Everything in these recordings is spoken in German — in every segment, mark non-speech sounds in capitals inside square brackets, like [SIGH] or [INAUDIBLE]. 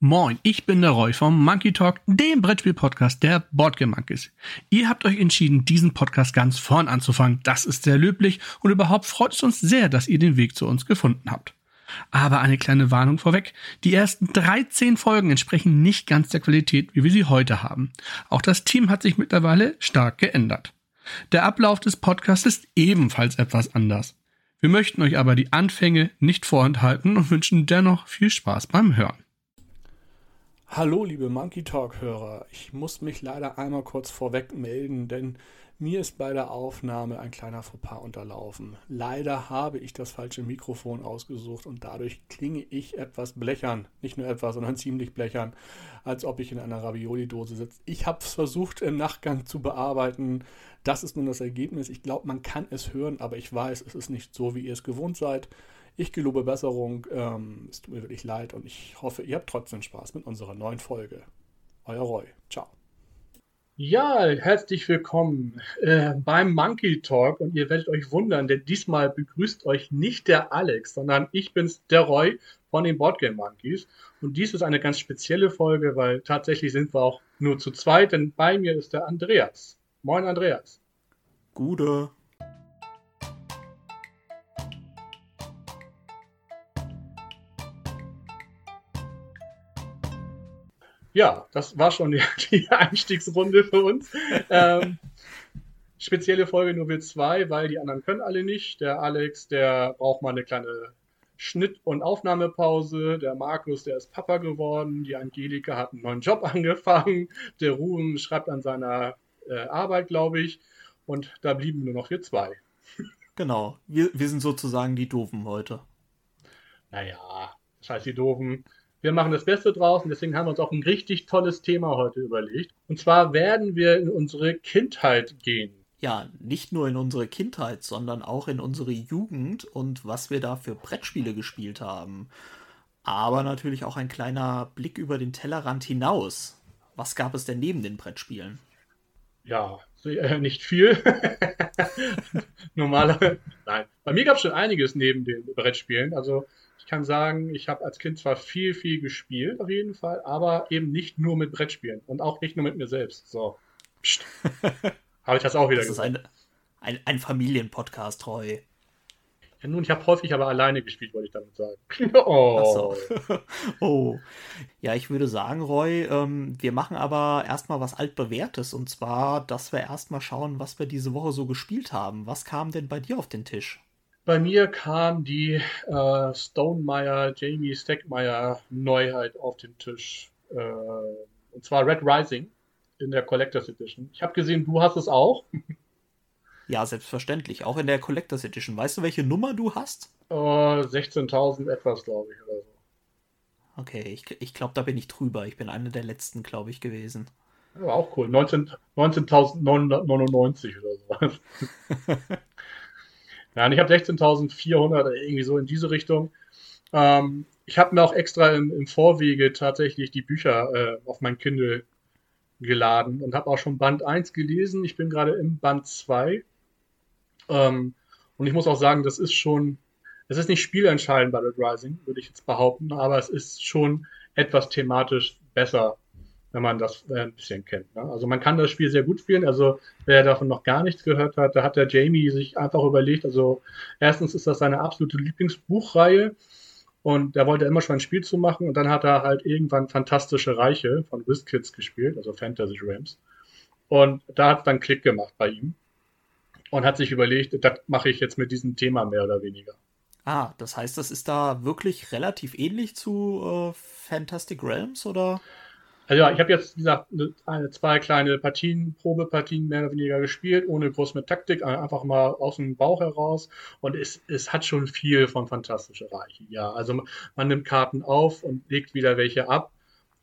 Moin, ich bin der Roy vom Monkey Talk, dem Brettspiel-Podcast der Boardgame Monkeys. Ihr habt euch entschieden, diesen Podcast ganz vorn anzufangen. Das ist sehr löblich und überhaupt freut es uns sehr, dass ihr den Weg zu uns gefunden habt. Aber eine kleine Warnung vorweg. Die ersten 13 Folgen entsprechen nicht ganz der Qualität, wie wir sie heute haben. Auch das Team hat sich mittlerweile stark geändert. Der Ablauf des Podcasts ist ebenfalls etwas anders. Wir möchten euch aber die Anfänge nicht vorenthalten und wünschen dennoch viel Spaß beim Hören. Hallo, liebe Monkey Talk-Hörer. Ich muss mich leider einmal kurz vorweg melden, denn mir ist bei der Aufnahme ein kleiner Fauxpas unterlaufen. Leider habe ich das falsche Mikrofon ausgesucht und dadurch klinge ich etwas blechern. Nicht nur etwas, sondern ziemlich blechern, als ob ich in einer Ravioli-Dose sitze. Ich habe es versucht im Nachgang zu bearbeiten. Das ist nun das Ergebnis. Ich glaube, man kann es hören, aber ich weiß, es ist nicht so, wie ihr es gewohnt seid. Ich gelobe Besserung. Ähm, es tut mir wirklich leid und ich hoffe, ihr habt trotzdem Spaß mit unserer neuen Folge. Euer Roy. Ciao. Ja, herzlich willkommen äh, beim Monkey Talk und ihr werdet euch wundern, denn diesmal begrüßt euch nicht der Alex, sondern ich bin's, der Roy von den Boardgame Monkeys. Und dies ist eine ganz spezielle Folge, weil tatsächlich sind wir auch nur zu zweit, denn bei mir ist der Andreas. Moin Andreas. Gute. Ja, das war schon die, [LAUGHS] die Einstiegsrunde für uns. Ähm, spezielle Folge nur wir zwei, weil die anderen können alle nicht. Der Alex, der braucht mal eine kleine Schnitt- und Aufnahmepause. Der Markus, der ist Papa geworden. Die Angelika hat einen neuen Job [LAUGHS] angefangen. Der Ruben schreibt an seiner äh, Arbeit, glaube ich. Und da blieben nur noch wir zwei. Genau, wir, wir sind sozusagen die Doofen heute. Naja, scheiß die Doofen. Wir machen das Beste draus und deswegen haben wir uns auch ein richtig tolles Thema heute überlegt. Und zwar werden wir in unsere Kindheit gehen. Ja, nicht nur in unsere Kindheit, sondern auch in unsere Jugend und was wir da für Brettspiele gespielt haben. Aber natürlich auch ein kleiner Blick über den Tellerrand hinaus. Was gab es denn neben den Brettspielen? Ja, äh, nicht viel. [LAUGHS] Normaler. Nein. Bei mir gab es schon einiges neben den Brettspielen. Also kann sagen, ich habe als Kind zwar viel, viel gespielt, auf jeden Fall, aber eben nicht nur mit Brettspielen und auch nicht nur mit mir selbst. So. [LAUGHS] habe ich das auch wieder das gesagt. Das ist ein, ein, ein Familienpodcast, Roy. Ja, nun, ich habe häufig aber alleine gespielt, wollte ich damit sagen. [LAUGHS] oh. So. [LAUGHS] oh. Ja, ich würde sagen, Roy, ähm, wir machen aber erstmal was altbewährtes und zwar, dass wir erstmal schauen, was wir diese Woche so gespielt haben. Was kam denn bei dir auf den Tisch? Bei mir kam die äh, Stonemeyer, Jamie Steckmeyer Neuheit auf den Tisch. Äh, und zwar Red Rising in der Collectors Edition. Ich habe gesehen, du hast es auch. [LAUGHS] Ja, selbstverständlich. Auch in der Collectors Edition. Weißt du, welche Nummer du hast? Äh, 16.000 etwas, glaube ich, oder so. Okay, ich, ich glaube, da bin ich drüber. Ich bin einer der letzten, glaube ich, gewesen. Ja, auch cool. 19.999 19 oder so. [LAUGHS] Ja, und ich habe 16.400 irgendwie so in diese Richtung. Ähm, ich habe mir auch extra im, im, Vorwege tatsächlich die Bücher äh, auf mein Kindle geladen und habe auch schon Band 1 gelesen. Ich bin gerade im Band 2. Ähm, und ich muss auch sagen, das ist schon, es ist nicht spielentscheidend bei Red Rising, würde ich jetzt behaupten, aber es ist schon etwas thematisch besser wenn man das äh, ein bisschen kennt. Ne? Also man kann das Spiel sehr gut spielen. Also wer davon noch gar nichts gehört hat, da hat der Jamie sich einfach überlegt, also erstens ist das seine absolute Lieblingsbuchreihe und da wollte er immer schon ein Spiel zu machen und dann hat er halt irgendwann Fantastische Reiche von WizKids gespielt, also Fantasy Rams. Und da hat es dann Klick gemacht bei ihm und hat sich überlegt, das mache ich jetzt mit diesem Thema mehr oder weniger. Ah, das heißt, das ist da wirklich relativ ähnlich zu äh, Fantastic Realms oder? Also ja, ich habe jetzt, wie gesagt, eine, zwei kleine Partien, Probepartien mehr oder weniger gespielt, ohne groß mit Taktik, einfach mal aus dem Bauch heraus. Und es, es hat schon viel von Fantastische Reiche. Ja, also man nimmt Karten auf und legt wieder welche ab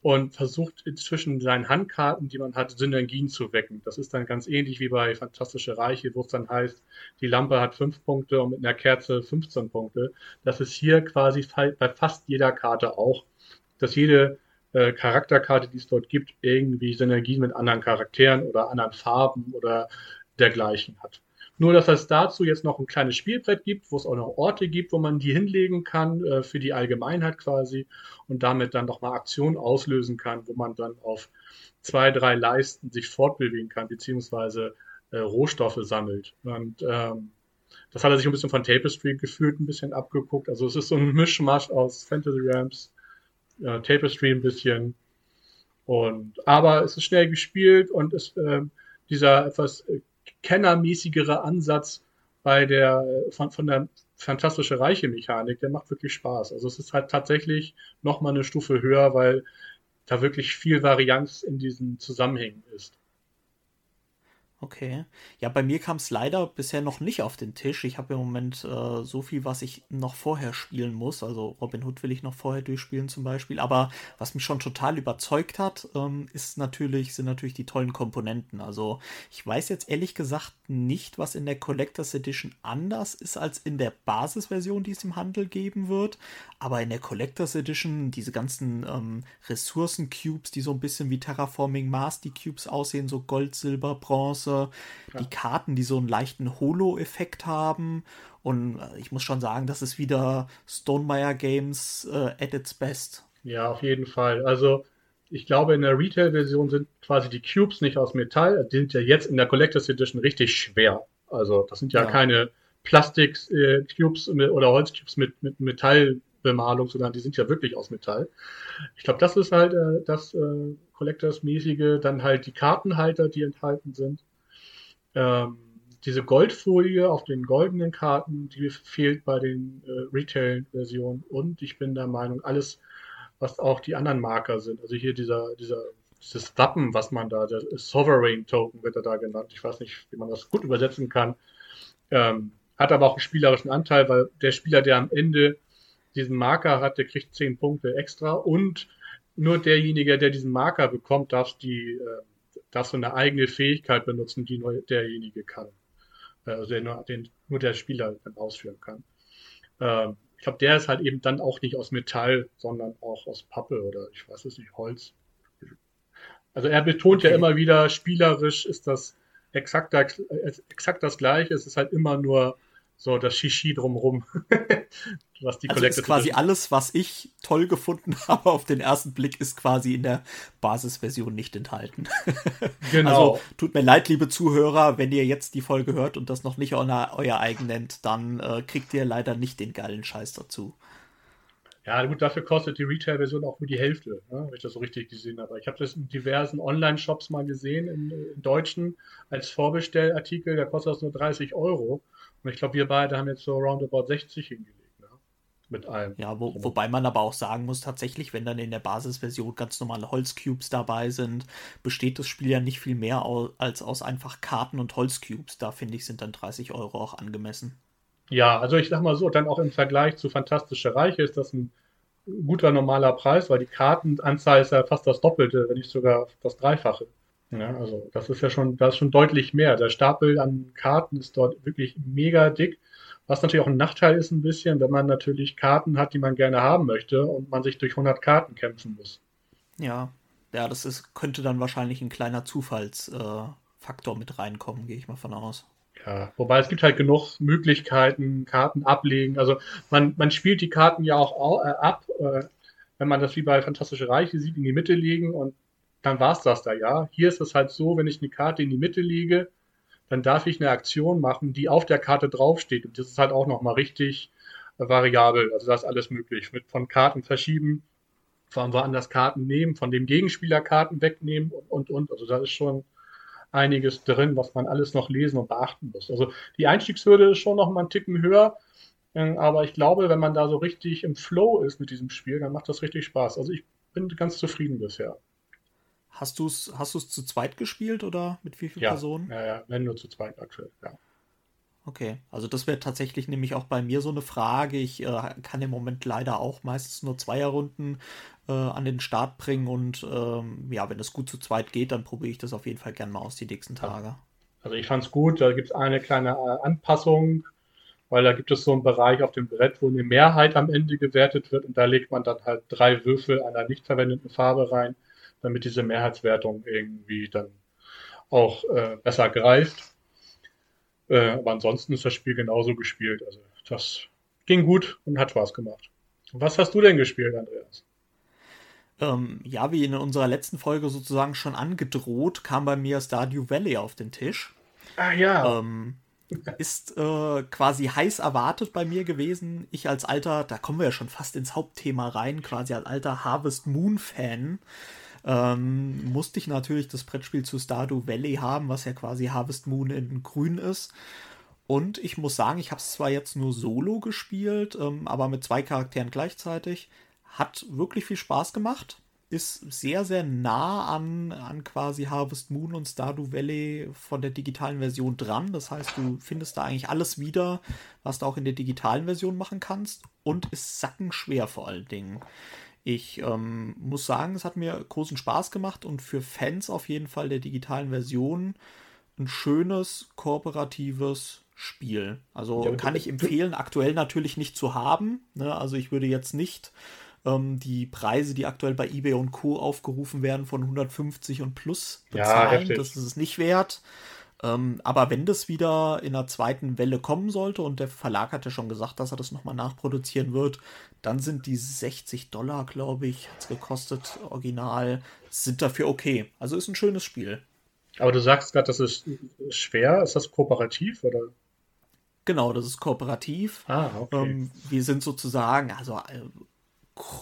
und versucht zwischen seinen Handkarten, die man hat, Synergien zu wecken. Das ist dann ganz ähnlich wie bei Fantastische Reiche, wo es dann heißt, die Lampe hat fünf Punkte und mit einer Kerze 15 Punkte. Das ist hier quasi bei fast jeder Karte auch, dass jede äh, Charakterkarte, die es dort gibt, irgendwie Synergien mit anderen Charakteren oder anderen Farben oder dergleichen hat. Nur, dass es dazu jetzt noch ein kleines Spielbrett gibt, wo es auch noch Orte gibt, wo man die hinlegen kann, äh, für die Allgemeinheit quasi und damit dann nochmal Aktionen auslösen kann, wo man dann auf zwei, drei Leisten sich fortbewegen kann, beziehungsweise äh, Rohstoffe sammelt. Und ähm, das hat er sich ein bisschen von Tapestry gefühlt ein bisschen abgeguckt. Also es ist so ein Mischmasch aus Fantasy Realms, äh, Tapestry ein bisschen. Und aber es ist schnell gespielt und ist äh, dieser etwas äh, kennermäßigere Ansatz bei der von, von der fantastische reiche Mechanik, der macht wirklich Spaß. Also es ist halt tatsächlich noch mal eine Stufe höher, weil da wirklich viel Varianz in diesen Zusammenhängen ist. Okay. Ja, bei mir kam es leider bisher noch nicht auf den Tisch. Ich habe im Moment äh, so viel, was ich noch vorher spielen muss. Also Robin Hood will ich noch vorher durchspielen zum Beispiel. Aber was mich schon total überzeugt hat, ähm, ist natürlich, sind natürlich die tollen Komponenten. Also ich weiß jetzt ehrlich gesagt nicht, was in der Collectors Edition anders ist als in der Basisversion, die es im Handel geben wird. Aber in der Collectors Edition diese ganzen ähm, Ressourcen-Cubes, die so ein bisschen wie Terraforming Mars, die Cubes aussehen, so Gold, Silber, Bronze Größe, ja. die Karten, die so einen leichten Holo-Effekt haben. Und äh, ich muss schon sagen, das ist wieder Stonemeyer Games äh, at its best. Ja, auf jeden Fall. Also ich glaube, in der Retail-Version sind quasi die Cubes nicht aus Metall. Die sind ja jetzt in der Collectors Edition richtig schwer. Also das sind ja, ja. keine Plastik-Cubes äh, oder Holzcubes mit, mit Metallbemalung, sondern die sind ja wirklich aus Metall. Ich glaube, das ist halt äh, das äh, Collectors-mäßige. Dann halt die Kartenhalter, die enthalten sind. Ähm, diese Goldfolie auf den goldenen Karten, die fehlt bei den äh, Retail-Versionen. Und ich bin der Meinung, alles, was auch die anderen Marker sind, also hier dieser, dieser, dieses Wappen, was man da, der Sovereign Token wird er da genannt. Ich weiß nicht, wie man das gut übersetzen kann. Ähm, hat aber auch einen spielerischen Anteil, weil der Spieler, der am Ende diesen Marker hat, der kriegt zehn Punkte extra und nur derjenige, der diesen Marker bekommt, darf die äh, darfst du eine eigene Fähigkeit benutzen, die nur derjenige kann. Äh, also der nur, den nur der Spieler dann ausführen kann. Ähm, ich glaube, der ist halt eben dann auch nicht aus Metall, sondern auch aus Pappe oder ich weiß es nicht, Holz. Also er betont okay. ja immer wieder, spielerisch ist das exakt, exakt das gleiche. Es ist halt immer nur so das Shishi drumrum. [LAUGHS] was die also ist quasi alles, was ich toll gefunden [LAUGHS] habe auf den ersten Blick, ist quasi in der Basisversion nicht enthalten. [LAUGHS] genau. Also tut mir leid, liebe Zuhörer, wenn ihr jetzt die Folge hört und das noch nicht euer, euer eigen nennt, dann äh, kriegt ihr leider nicht den geilen Scheiß dazu. Ja, gut, dafür kostet die Retail-Version auch nur die Hälfte, ne, wenn ich das so richtig gesehen habe. Ich habe das in diversen Online-Shops mal gesehen, in, in deutschen, als Vorbestellartikel, da kostet das nur 30 Euro. Und ich glaube, wir beide haben jetzt so roundabout 60 hingelegt. Ne? Mit allem. Ja, wo, wobei man aber auch sagen muss, tatsächlich, wenn dann in der Basisversion ganz normale Holzcubes dabei sind, besteht das Spiel ja nicht viel mehr als aus einfach Karten und Holzcubes. Da finde ich, sind dann 30 Euro auch angemessen. Ja, also ich sag mal so, dann auch im Vergleich zu Fantastische Reiche ist das ein guter normaler Preis, weil die Kartenanzahl ist ja fast das Doppelte, wenn nicht sogar das Dreifache. Ja, also das ist ja schon, das ist schon deutlich mehr. Der Stapel an Karten ist dort wirklich mega dick. Was natürlich auch ein Nachteil ist ein bisschen, wenn man natürlich Karten hat, die man gerne haben möchte und man sich durch 100 Karten kämpfen muss. Ja, ja, das ist, könnte dann wahrscheinlich ein kleiner Zufallsfaktor äh, mit reinkommen, gehe ich mal von aus. Ja, wobei es gibt halt genug Möglichkeiten, Karten ablegen. Also man, man spielt die Karten ja auch äh, ab, äh, wenn man das wie bei Fantastische Reiche sieht, in die Mitte legen und dann war es das da, ja. Hier ist es halt so, wenn ich eine Karte in die Mitte lege, dann darf ich eine Aktion machen, die auf der Karte draufsteht. Und das ist halt auch nochmal richtig äh, variabel. Also da ist alles möglich. Mit von Karten verschieben, von woanders Karten nehmen, von dem Gegenspieler Karten wegnehmen und, und, und. Also da ist schon einiges drin, was man alles noch lesen und beachten muss. Also die Einstiegshürde ist schon noch mal einen Ticken höher. Ähm, aber ich glaube, wenn man da so richtig im Flow ist mit diesem Spiel, dann macht das richtig Spaß. Also ich bin ganz zufrieden bisher. Hast du es hast zu zweit gespielt oder mit wie vielen ja, Personen? Ja, ja, wenn nur zu zweit aktuell, ja. Okay, also das wäre tatsächlich nämlich auch bei mir so eine Frage. Ich äh, kann im Moment leider auch meistens nur Zweierrunden äh, an den Start bringen und ähm, ja, wenn es gut zu zweit geht, dann probiere ich das auf jeden Fall gerne mal aus die nächsten Tage. Also ich fand es gut, da gibt es eine kleine äh, Anpassung, weil da gibt es so einen Bereich auf dem Brett, wo eine Mehrheit am Ende gewertet wird und da legt man dann halt drei Würfel einer nicht verwendeten Farbe rein damit diese Mehrheitswertung irgendwie dann auch äh, besser greift. Äh, aber ansonsten ist das Spiel genauso gespielt. Also das ging gut und hat Spaß gemacht. Was hast du denn gespielt, Andreas? Ähm, ja, wie in unserer letzten Folge sozusagen schon angedroht, kam bei mir Stardew Valley auf den Tisch. Ah ja. Ähm, ist äh, quasi heiß erwartet bei mir gewesen. Ich als alter, da kommen wir ja schon fast ins Hauptthema rein, quasi als alter Harvest Moon Fan. Ähm, musste ich natürlich das Brettspiel zu Stardew Valley haben, was ja quasi Harvest Moon in grün ist. Und ich muss sagen, ich habe es zwar jetzt nur solo gespielt, ähm, aber mit zwei Charakteren gleichzeitig. Hat wirklich viel Spaß gemacht. Ist sehr, sehr nah an, an quasi Harvest Moon und Stardew Valley von der digitalen Version dran. Das heißt, du findest da eigentlich alles wieder, was du auch in der digitalen Version machen kannst. Und ist sackenschwer vor allen Dingen. Ich ähm, muss sagen, es hat mir großen Spaß gemacht und für Fans auf jeden Fall der digitalen Version ein schönes, kooperatives Spiel. Also ja, kann ich empfehlen, aktuell natürlich nicht zu haben. Ne? Also ich würde jetzt nicht ähm, die Preise, die aktuell bei eBay und Co. aufgerufen werden, von 150 und plus bezahlen. Ja, das ist es nicht wert. Ähm, aber wenn das wieder in der zweiten Welle kommen sollte und der Verlag hat ja schon gesagt, dass er das nochmal nachproduzieren wird, dann sind die 60 Dollar, glaube ich, hat es gekostet, original, sind dafür okay. Also ist ein schönes Spiel. Aber du sagst gerade, das ist schwer. Ist das kooperativ oder? Genau, das ist kooperativ. Ah, okay. Ähm, wir sind sozusagen, also äh,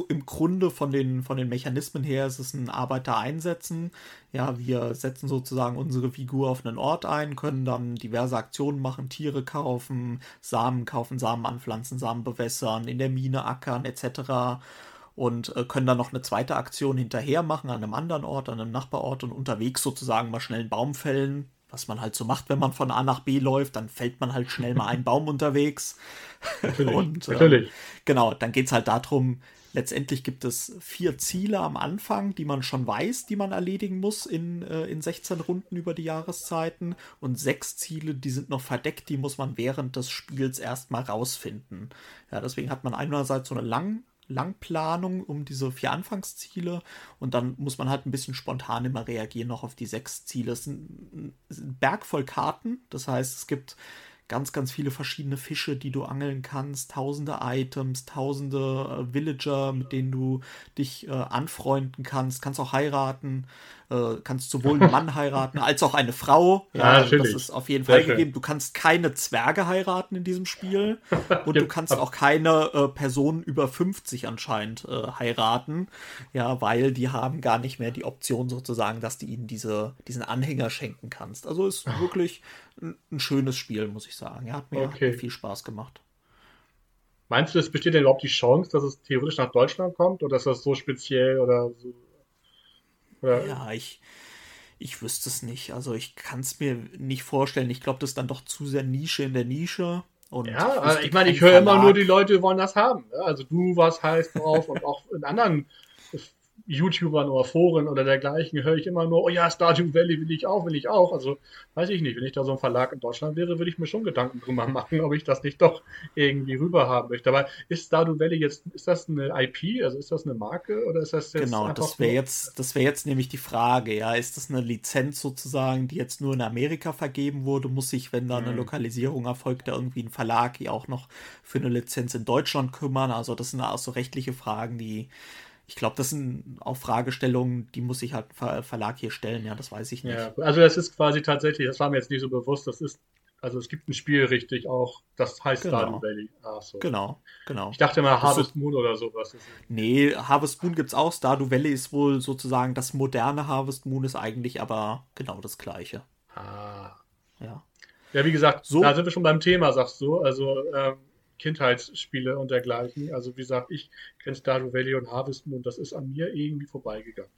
im Grunde von den, von den Mechanismen her ist es ein Arbeiter einsetzen. Ja, wir setzen sozusagen unsere Figur auf einen Ort ein, können dann diverse Aktionen machen, Tiere kaufen, Samen kaufen, Samen anpflanzen, Samen bewässern, in der Mine ackern etc. Und äh, können dann noch eine zweite Aktion hinterher machen an einem anderen Ort, an einem Nachbarort und unterwegs sozusagen mal schnell einen Baum fällen, was man halt so macht, wenn man von A nach B läuft, dann fällt man halt schnell mal einen Baum [LAUGHS] unterwegs. Natürlich. und, äh, natürlich. Genau, dann geht es halt darum, Letztendlich gibt es vier Ziele am Anfang, die man schon weiß, die man erledigen muss in, äh, in 16 Runden über die Jahreszeiten. Und sechs Ziele, die sind noch verdeckt, die muss man während des Spiels erstmal rausfinden. Ja, deswegen hat man einerseits so eine lang, Langplanung um diese vier Anfangsziele und dann muss man halt ein bisschen spontan immer reagieren noch auf die sechs Ziele. Es ist ein, ein Berg voll Karten, das heißt, es gibt ganz, ganz viele verschiedene Fische, die du angeln kannst, tausende Items, tausende äh, Villager, mit denen du dich äh, anfreunden kannst, kannst auch heiraten, äh, kannst sowohl einen Mann [LAUGHS] heiraten als auch eine Frau. Ja, ja das ist auf jeden Fall Sehr gegeben. Du kannst keine Zwerge heiraten in diesem Spiel [LAUGHS] und du kannst auch keine äh, Personen über 50 anscheinend äh, heiraten, ja, weil die haben gar nicht mehr die Option sozusagen, dass du ihnen diese, diesen Anhänger schenken kannst. Also ist wirklich ein, ein schönes Spiel, muss ich sagen. Ja, hat mir okay. viel Spaß gemacht. Meinst du, es besteht denn überhaupt die Chance, dass es theoretisch nach Deutschland kommt oder ist das so speziell oder so oder? Ja, ich, ich wüsste es nicht. Also ich kann es mir nicht vorstellen. Ich glaube, das ist dann doch zu sehr Nische in der Nische. Und ja, ich, also ich meine, ich höre immer nur, die Leute wollen das haben. Also du warst heiß drauf und auch in anderen YouTubern oder Foren oder dergleichen höre ich immer nur, oh ja, Stardew Valley will ich auch, will ich auch. Also weiß ich nicht, wenn ich da so ein Verlag in Deutschland wäre, würde ich mir schon Gedanken drüber [LAUGHS] machen, ob ich das nicht doch irgendwie rüber haben möchte. Aber ist Stardew Valley jetzt, ist das eine IP, also ist das eine Marke oder ist das jetzt Genau, das wäre jetzt, das wäre jetzt nämlich die Frage, ja, ist das eine Lizenz sozusagen, die jetzt nur in Amerika vergeben wurde, muss sich, wenn da eine hm. Lokalisierung erfolgt, da irgendwie ein Verlag ja auch noch für eine Lizenz in Deutschland kümmern? Also das sind auch so rechtliche Fragen, die ich glaube, das sind auch Fragestellungen, die muss sich halt ein Verlag hier stellen, ja, das weiß ich nicht. Ja, also das ist quasi tatsächlich, das war mir jetzt nicht so bewusst, das ist, also es gibt ein Spiel richtig auch, das heißt genau. Stardew Valley. Ach so. Genau, genau. Ich dachte mal Harvest ist, Moon oder sowas. Nee, Harvest Moon gibt es auch, Stardew Valley ist wohl sozusagen das moderne Harvest Moon, ist eigentlich aber genau das gleiche. Ah. Ja. Ja, wie gesagt, so, da sind wir schon beim Thema, sagst du. Also, ähm, Kindheitsspiele und dergleichen. Also wie gesagt, ich kenne Stardew Valley und Harvest Moon, das ist an mir irgendwie vorbeigegangen.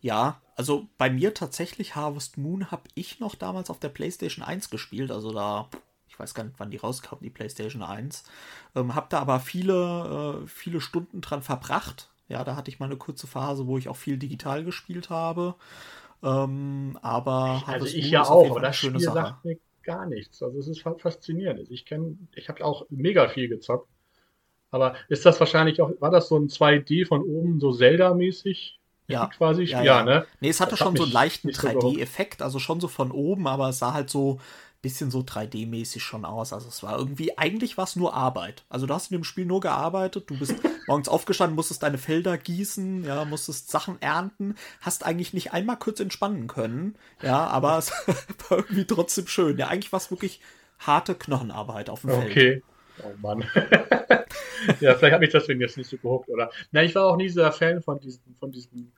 Ja, also bei mir tatsächlich Harvest Moon habe ich noch damals auf der PlayStation 1 gespielt, also da ich weiß gar nicht, wann die rauskam, die PlayStation 1. Ähm, habe da aber viele, äh, viele Stunden dran verbracht. Ja, da hatte ich mal eine kurze Phase, wo ich auch viel digital gespielt habe. Ähm, aber also ich ja auch, aber das Spiel Sache. sagt mir gar nichts. Also es ist faszinierend. Ich kenne, ich habe auch mega viel gezockt. Aber ist das wahrscheinlich auch, war das so ein 2D von oben, so Zelda-mäßig? Ja, quasi. Ja, ja. ja, ne? Nee, es hatte das schon so einen leichten 3D-Effekt, also schon so von oben, aber es sah halt so, bisschen so 3D-mäßig schon aus. Also es war irgendwie, eigentlich war es nur Arbeit. Also du hast in dem Spiel nur gearbeitet, du bist [LAUGHS] morgens aufgestanden, musstest deine Felder gießen, ja, musstest Sachen ernten, hast eigentlich nicht einmal kurz entspannen können, ja, aber es [LAUGHS] war irgendwie trotzdem schön. Ja, eigentlich war es wirklich harte Knochenarbeit auf dem Feld. Okay. Oh Mann. [LAUGHS] ja, vielleicht hat mich deswegen jetzt nicht so gehuckt, oder? Na, ich war auch nie dieser Fan von diesen, von diesen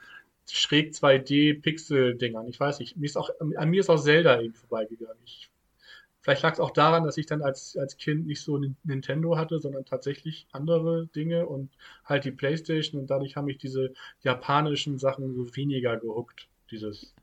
schräg 2D-Pixel-Dingern. Ich weiß nicht. Mir ist auch, an mir ist auch Zelda eben vorbeigegangen. Ich Vielleicht lag es auch daran, dass ich dann als, als Kind nicht so Nintendo hatte, sondern tatsächlich andere Dinge und halt die Playstation und dadurch haben mich diese japanischen Sachen so weniger gehuckt. Dieses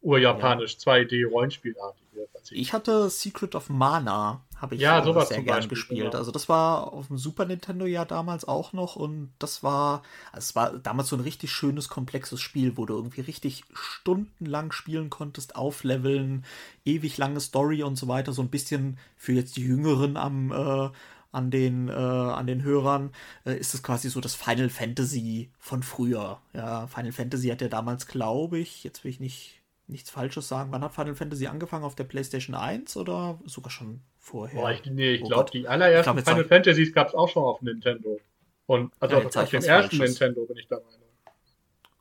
urjapanisch ja. 2D-Rollenspielartige. Ich hatte Secret of Mana, habe ich ja, sowas sehr gern gespielt. Genau. Also das war auf dem Super Nintendo ja damals auch noch und das war, also es war damals so ein richtig schönes, komplexes Spiel, wo du irgendwie richtig stundenlang spielen konntest, aufleveln, ewig lange Story und so weiter. So ein bisschen für jetzt die Jüngeren am äh, an den, äh, an den Hörern, äh, ist es quasi so das Final Fantasy von früher. Ja, Final Fantasy hat ja damals, glaube ich, jetzt will ich nicht nichts Falsches sagen. Wann hat Final Fantasy angefangen? Auf der PlayStation 1 oder sogar schon vorher? Boah, ich, nee, ich oh glaube, die allerersten glaub, Final Fantasies gab es auch schon auf Nintendo. Und also ja, auf, auf dem ersten Falsches. Nintendo bin ich der Meinung.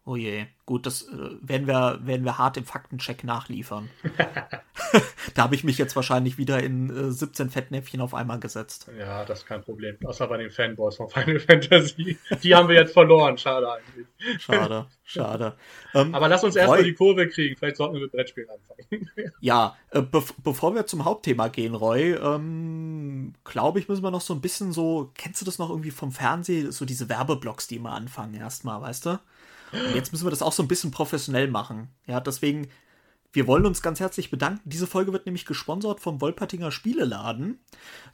Oh je, gut, das äh, werden, wir, werden wir hart im Faktencheck nachliefern. [LAUGHS] [LAUGHS] da habe ich mich jetzt wahrscheinlich wieder in äh, 17 Fettnäpfchen auf einmal gesetzt. Ja, das ist kein Problem. Außer bei den Fanboys von Final [LAUGHS] Fantasy. Die haben wir jetzt verloren, schade eigentlich. Schade, schade. Ähm, Aber lass uns erstmal die Kurve kriegen. Vielleicht sollten wir mit Brettspielen anfangen. ja, äh, be bevor wir zum Hauptthema gehen, Roy, ähm, glaube ich, müssen wir noch so ein bisschen so, kennst du das noch irgendwie vom Fernsehen, so diese Werbeblocks, die immer anfangen erstmal, weißt du? Und jetzt müssen wir das auch so ein bisschen professionell machen. Ja, deswegen, wir wollen uns ganz herzlich bedanken. Diese Folge wird nämlich gesponsert vom Wolpertinger Spieleladen,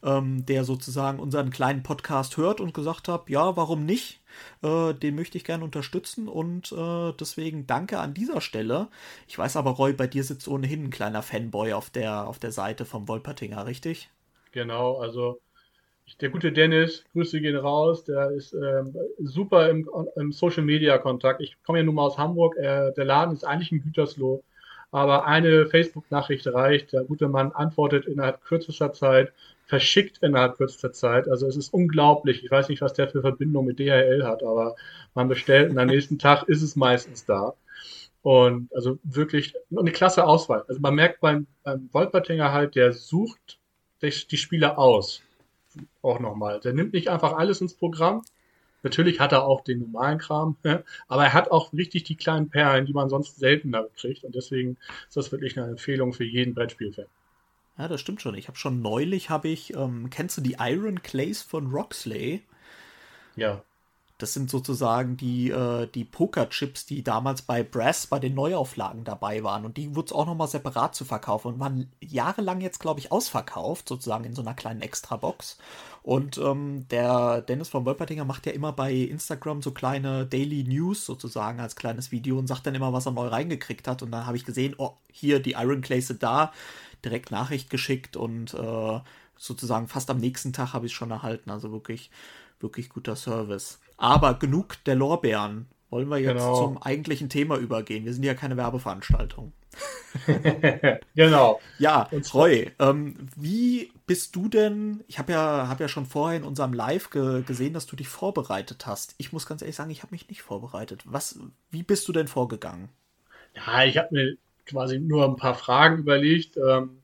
ähm, der sozusagen unseren kleinen Podcast hört und gesagt hat, ja, warum nicht? Äh, den möchte ich gerne unterstützen und äh, deswegen danke an dieser Stelle. Ich weiß aber, Roy, bei dir sitzt ohnehin ein kleiner Fanboy auf der, auf der Seite vom Wolpertinger, richtig? Genau, also der gute Dennis, Grüße gehen raus, der ist ähm, super im, im, Social Media Kontakt. Ich komme ja nun mal aus Hamburg, äh, der Laden ist eigentlich ein Gütersloh, aber eine Facebook-Nachricht reicht. Der gute Mann antwortet innerhalb kürzester Zeit, verschickt innerhalb kürzester Zeit. Also es ist unglaublich. Ich weiß nicht, was der für Verbindung mit DHL hat, aber man bestellt und am nächsten Tag ist es meistens da. Und also wirklich eine klasse Auswahl. Also man merkt beim, beim Wolpertinger halt, der sucht die Spieler aus auch nochmal. Der nimmt nicht einfach alles ins Programm. Natürlich hat er auch den normalen Kram, [LAUGHS] aber er hat auch richtig die kleinen Perlen, die man sonst seltener kriegt. Und deswegen ist das wirklich eine Empfehlung für jeden Brettspielfan. Ja, das stimmt schon. Ich habe schon neulich, habe ich, ähm, kennst du die Iron Clays von Roxley? Ja. Das sind sozusagen die, äh, die Pokerchips, die damals bei Brass bei den Neuauflagen dabei waren. Und die wurde es auch nochmal separat zu verkaufen und waren jahrelang jetzt, glaube ich, ausverkauft, sozusagen in so einer kleinen Extra-Box. Und ähm, der Dennis von Wolpertinger macht ja immer bei Instagram so kleine Daily News sozusagen als kleines Video und sagt dann immer, was er neu reingekriegt hat. Und dann habe ich gesehen, oh, hier die Iron Clays sind da, direkt Nachricht geschickt und äh, sozusagen fast am nächsten Tag habe ich es schon erhalten. Also wirklich, wirklich guter Service. Aber genug der Lorbeeren. Wollen wir jetzt genau. zum eigentlichen Thema übergehen? Wir sind ja keine Werbeveranstaltung. [LAUGHS] genau. Ja, Roy, ähm, wie bist du denn? Ich habe ja, hab ja schon vorher in unserem Live ge gesehen, dass du dich vorbereitet hast. Ich muss ganz ehrlich sagen, ich habe mich nicht vorbereitet. Was, wie bist du denn vorgegangen? Ja, ich habe mir quasi nur ein paar Fragen überlegt. Ähm,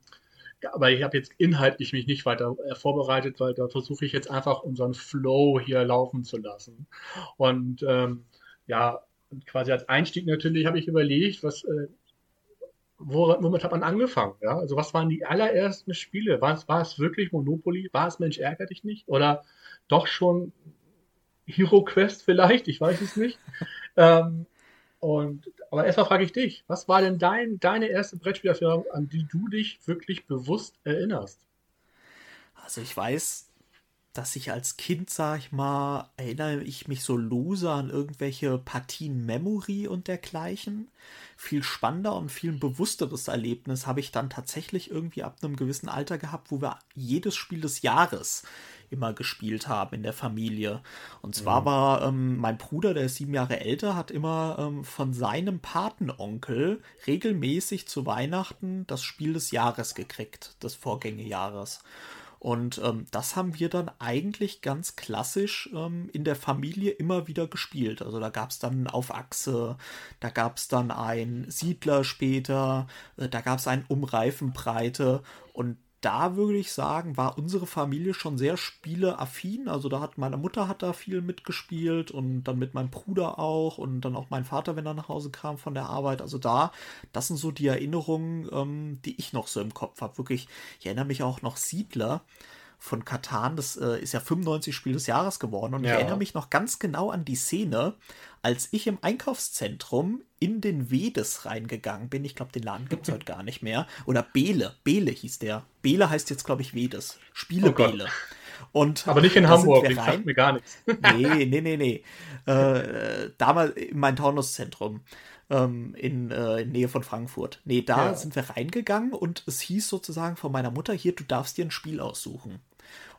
aber ich habe jetzt inhaltlich mich nicht weiter äh, vorbereitet, weil da versuche ich jetzt einfach unseren Flow hier laufen zu lassen. Und ähm, ja, quasi als Einstieg natürlich habe ich überlegt, was, äh, womit hat man angefangen? Ja? Also was waren die allerersten Spiele? War es, wirklich Monopoly? War es Mensch ärger dich nicht? Oder doch schon Hero Quest vielleicht? Ich weiß es nicht. [LAUGHS] ähm, und, aber erstmal frage ich dich, was war denn dein, deine erste Brettspielerfahrung, an die du dich wirklich bewusst erinnerst? Also ich weiß, dass ich als Kind, sag ich mal, erinnere ich mich so lose an irgendwelche Partien Memory und dergleichen. Viel spannender und viel bewussteres Erlebnis habe ich dann tatsächlich irgendwie ab einem gewissen Alter gehabt, wo wir jedes Spiel des Jahres immer gespielt haben in der Familie. Und zwar mhm. war ähm, mein Bruder, der ist sieben Jahre älter, hat immer ähm, von seinem Patenonkel regelmäßig zu Weihnachten das Spiel des Jahres gekriegt, des Vorgängejahres. Und ähm, das haben wir dann eigentlich ganz klassisch ähm, in der Familie immer wieder gespielt. Also da gab es dann auf Achse, da gab es dann ein Siedler später, äh, da gab es ein Umreifenbreite und da würde ich sagen, war unsere Familie schon sehr spieleaffin. Also da hat meine Mutter hat da viel mitgespielt und dann mit meinem Bruder auch und dann auch mein Vater, wenn er nach Hause kam von der Arbeit. Also da, das sind so die Erinnerungen, ähm, die ich noch so im Kopf habe. Wirklich, ich erinnere mich auch noch Siedler von Katan, das äh, ist ja 95 Spiel des Jahres geworden und ja. ich erinnere mich noch ganz genau an die Szene, als ich im Einkaufszentrum in den Vedes reingegangen bin. Ich glaube, den Laden gibt es heute gar nicht mehr. Oder Bele, Bele hieß der. Bele heißt jetzt, glaube ich, Vedes. Spiele oh Bele. Und Aber nicht in Hamburg, ich sagt mir gar nichts. [LAUGHS] nee, nee, nee, nee. Äh, damals in mein Taunuszentrum ähm, in, äh, in Nähe von Frankfurt. Nee, da ja. sind wir reingegangen und es hieß sozusagen von meiner Mutter, hier, du darfst dir ein Spiel aussuchen.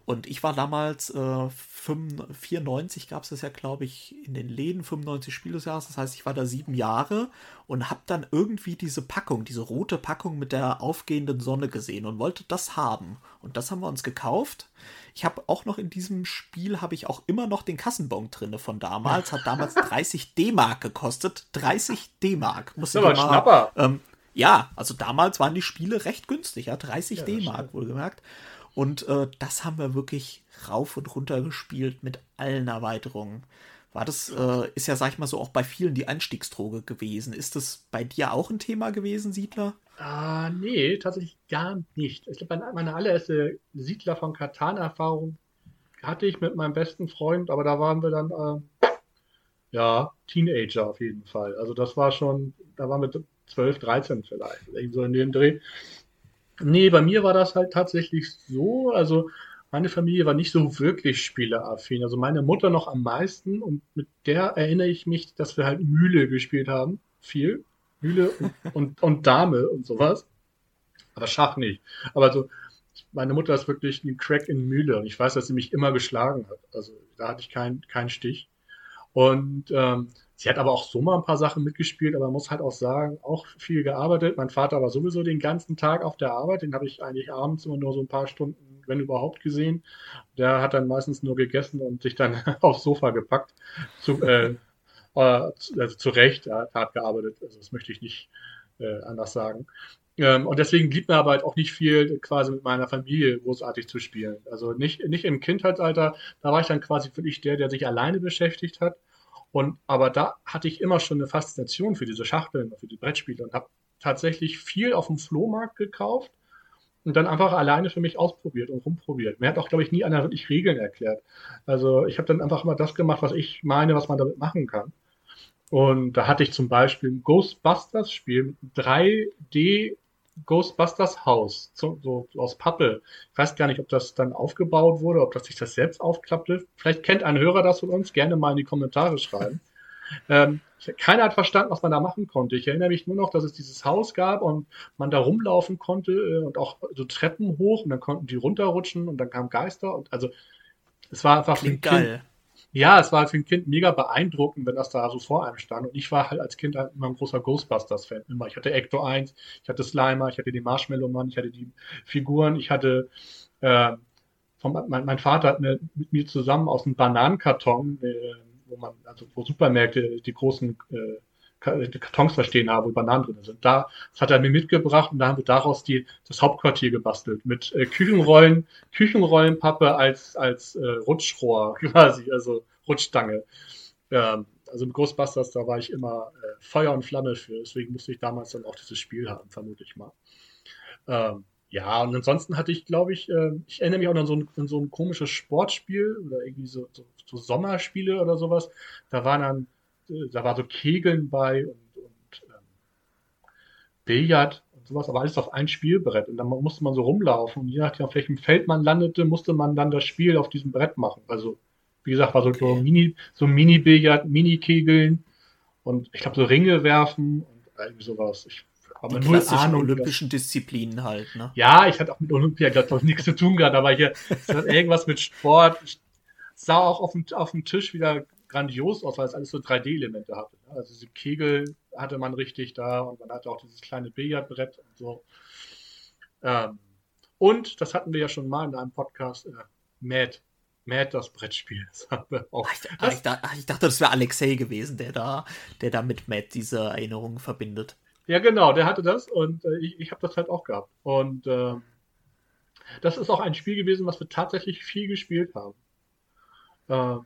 Und ich war damals, äh, 94 gab es das ja, glaube ich, in den Läden, 95 Spiel des Jahres. Das heißt, ich war da sieben Jahre und habe dann irgendwie diese Packung, diese rote Packung mit der aufgehenden Sonne gesehen und wollte das haben. Und das haben wir uns gekauft. Ich habe auch noch in diesem Spiel, habe ich auch immer noch den Kassenbon drinne von damals. Hat damals [LAUGHS] 30 D-Mark gekostet. 30 D-Mark. Muss ich mal, Schnapper. Ähm, ja, also damals waren die Spiele recht günstig, ja, 30 ja, D-Mark wohlgemerkt. Und äh, das haben wir wirklich rauf und runter gespielt mit allen Erweiterungen. War das, äh, ist ja, sag ich mal so, auch bei vielen die Einstiegsdroge gewesen. Ist das bei dir auch ein Thema gewesen, Siedler? Ah, nee, tatsächlich gar nicht. Ich glaube, meine allererste Siedler von Katan-Erfahrung hatte ich mit meinem besten Freund, aber da waren wir dann, äh, ja, Teenager auf jeden Fall. Also das war schon, da waren wir 12, 13 vielleicht, so in dem Dreh. Nee, bei mir war das halt tatsächlich so. Also meine Familie war nicht so wirklich spieleaffin. Also meine Mutter noch am meisten und mit der erinnere ich mich, dass wir halt Mühle gespielt haben. Viel. Mühle und, [LAUGHS] und, und Dame und sowas. Aber Schach nicht. Aber so, meine Mutter ist wirklich ein Crack in Mühle und ich weiß, dass sie mich immer geschlagen hat. Also da hatte ich keinen keinen Stich. Und ähm, Sie hat aber auch so mal ein paar Sachen mitgespielt, aber man muss halt auch sagen, auch viel gearbeitet. Mein Vater war sowieso den ganzen Tag auf der Arbeit, den habe ich eigentlich abends immer nur so ein paar Stunden, wenn überhaupt, gesehen. Der hat dann meistens nur gegessen und sich dann [LAUGHS] aufs Sofa gepackt. Zu, äh, äh, also zu Recht, er hat gearbeitet, also das möchte ich nicht äh, anders sagen. Ähm, und deswegen blieb mir aber halt auch nicht viel quasi mit meiner Familie großartig zu spielen. Also nicht, nicht im Kindheitsalter, da war ich dann quasi wirklich der, der sich alleine beschäftigt hat und aber da hatte ich immer schon eine Faszination für diese Schachteln, für die Brettspiele und habe tatsächlich viel auf dem Flohmarkt gekauft und dann einfach alleine für mich ausprobiert und rumprobiert. Mir hat auch, glaube ich, nie einer wirklich Regeln erklärt. Also ich habe dann einfach immer das gemacht, was ich meine, was man damit machen kann. Und da hatte ich zum Beispiel ein Ghostbusters-Spiel, 3D Ghostbusters Haus, so, so, aus Pappe. Ich weiß gar nicht, ob das dann aufgebaut wurde, ob das sich das selbst aufklappte. Vielleicht kennt ein Hörer das von uns, gerne mal in die Kommentare schreiben. [LAUGHS] ähm, keiner hat verstanden, was man da machen konnte. Ich erinnere mich nur noch, dass es dieses Haus gab und man da rumlaufen konnte äh, und auch so Treppen hoch und dann konnten die runterrutschen und dann kamen Geister und also es war einfach Klingt geil. Ja, es war für ein Kind mega beeindruckend, wenn das da so vor einem stand. Und ich war halt als Kind halt immer ein großer Ghostbusters-Fan. Immer. Ich hatte Ecto 1, ich hatte Slimer, ich hatte den Marshmallow-Mann, ich hatte die Figuren, ich hatte äh, vom, mein, mein, Vater hat mir, mit mir zusammen aus einem Bananenkarton, äh, wo man, also wo Supermärkte die großen äh, Kartons verstehen habe, wo Bananen drin sind. Da, das hat er mir mitgebracht und da haben wir daraus die, das Hauptquartier gebastelt. Mit äh, Küchenrollen, Küchenrollenpappe als, als äh, Rutschrohr [LAUGHS] quasi, also Rutschstange. Ähm, also mit Ghostbusters, da war ich immer äh, Feuer und Flamme für. Deswegen musste ich damals dann auch dieses Spiel haben, vermute ich mal. Ähm, ja, und ansonsten hatte ich, glaube ich, äh, ich erinnere mich auch an so ein, an so ein komisches Sportspiel oder irgendwie so, so, so Sommerspiele oder sowas. Da waren dann da war so Kegeln bei und, und ähm, Billard und sowas, aber alles auf ein Spielbrett. Und dann musste man so rumlaufen. Und je nachdem, auf welchem Feld man landete, musste man dann das Spiel auf diesem Brett machen. Also, wie gesagt, war so, okay. so Mini, so Mini-Billard, Mini-Kegeln und ich glaube so Ringe werfen und irgendwie sowas. Ich Aber die klassischen Ahnung, olympischen Disziplinen halt, ne? Ja, ich hatte auch mit Olympia, glaube ich, nichts zu tun gehabt, aber hier irgendwas mit Sport. Ich sah auch auf dem, auf dem Tisch wieder grandios aus, weil es alles so 3D-Elemente hatte. Ne? Also diese Kegel hatte man richtig da und man hatte auch dieses kleine Billardbrett und so. Ähm, und das hatten wir ja schon mal in einem Podcast, äh, Mad. Mad, das Brettspiel. [LAUGHS] Das haben wir auch. Ich, das, ich, ich dachte, das wäre Alexei gewesen, der da, der da mit Mad diese Erinnerungen verbindet. Ja, genau, der hatte das und äh, ich, ich habe das halt auch gehabt. Und äh, das ist auch ein Spiel gewesen, was wir tatsächlich viel gespielt haben. Äh,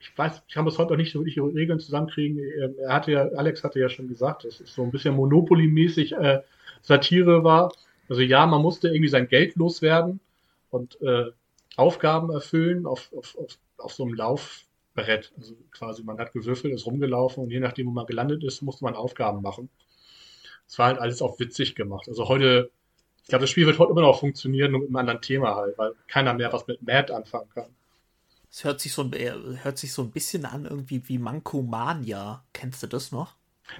ich weiß, ich kann bis heute noch nicht so wirklich Regeln zusammenkriegen. Er hatte ja, Alex hatte ja schon gesagt, dass es so ein bisschen Monopoly-mäßig äh, Satire war. Also ja, man musste irgendwie sein Geld loswerden und äh, Aufgaben erfüllen auf, auf, auf, auf so einem Laufbrett. Also quasi, man hat gewürfelt, ist rumgelaufen und je nachdem, wo man gelandet ist, musste man Aufgaben machen. Es war halt alles auch witzig gemacht. Also heute, ich glaube, das Spiel wird heute immer noch funktionieren, nur mit einem anderen Thema halt, weil keiner mehr was mit Mad anfangen kann. Es hört sich so ein, äh, hört sich so ein bisschen an irgendwie wie Mankomania. Kennst du das noch?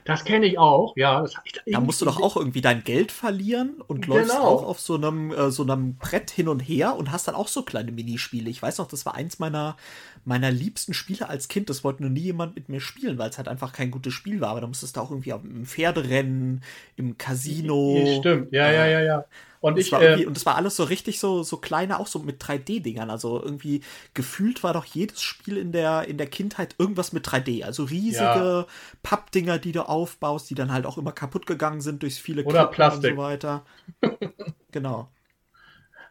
Das kenne ich auch, ja. da musst du doch auch irgendwie dein Geld verlieren und genau. läufst auch auf so einem, äh, so einem Brett hin und her und hast dann auch so kleine Minispiele. Ich weiß noch, das war eins meiner, meiner liebsten Spiele als Kind. Das wollte nur nie jemand mit mir spielen, weil es halt einfach kein gutes Spiel war. Aber da musstest du auch irgendwie im Pferderennen, im Casino. Stimmt, ja, ja, ja, ja. Und, ich, äh, und das war alles so richtig so, so kleine, auch so mit 3D-Dingern. Also irgendwie gefühlt war doch jedes Spiel in der, in der Kindheit irgendwas mit 3D. Also riesige ja. Pappdinger, die du aufbaust, die dann halt auch immer kaputt gegangen sind durch viele Oder Klippen Plastik. und so weiter. [LAUGHS] genau.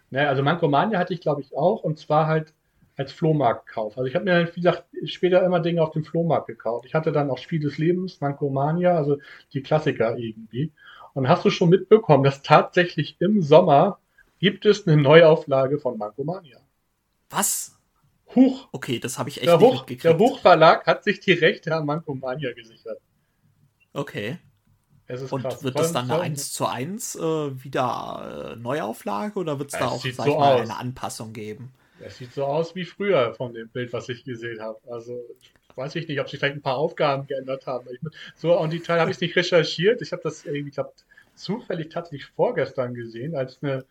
Naja, also Mankomania hatte ich, glaube ich, auch. Und zwar halt als Flohmarktkauf. Also ich habe mir, wie gesagt, später immer Dinge auf dem Flohmarkt gekauft. Ich hatte dann auch Spiel des Lebens, Mankomania, also die Klassiker irgendwie. Und hast du schon mitbekommen, dass tatsächlich im Sommer gibt es eine Neuauflage von Mankomania? Was? Huch. Okay, das habe ich echt der nicht mitgekriegt. Der Buchverlag hat sich die Rechte an Mankomania gesichert. Okay. Und krass. wird das dann eine 1 zu 1 äh, wieder äh, Neuauflage oder wird es da auch, sag so mal, eine Anpassung geben? Es sieht so aus wie früher von dem Bild, was ich gesehen habe. Also weiß ich nicht, ob sie vielleicht ein paar Aufgaben geändert haben. Ich, so und die Teil habe ich nicht recherchiert. Ich habe das irgendwie, ich glaube, zufällig tatsächlich vorgestern gesehen, als eine,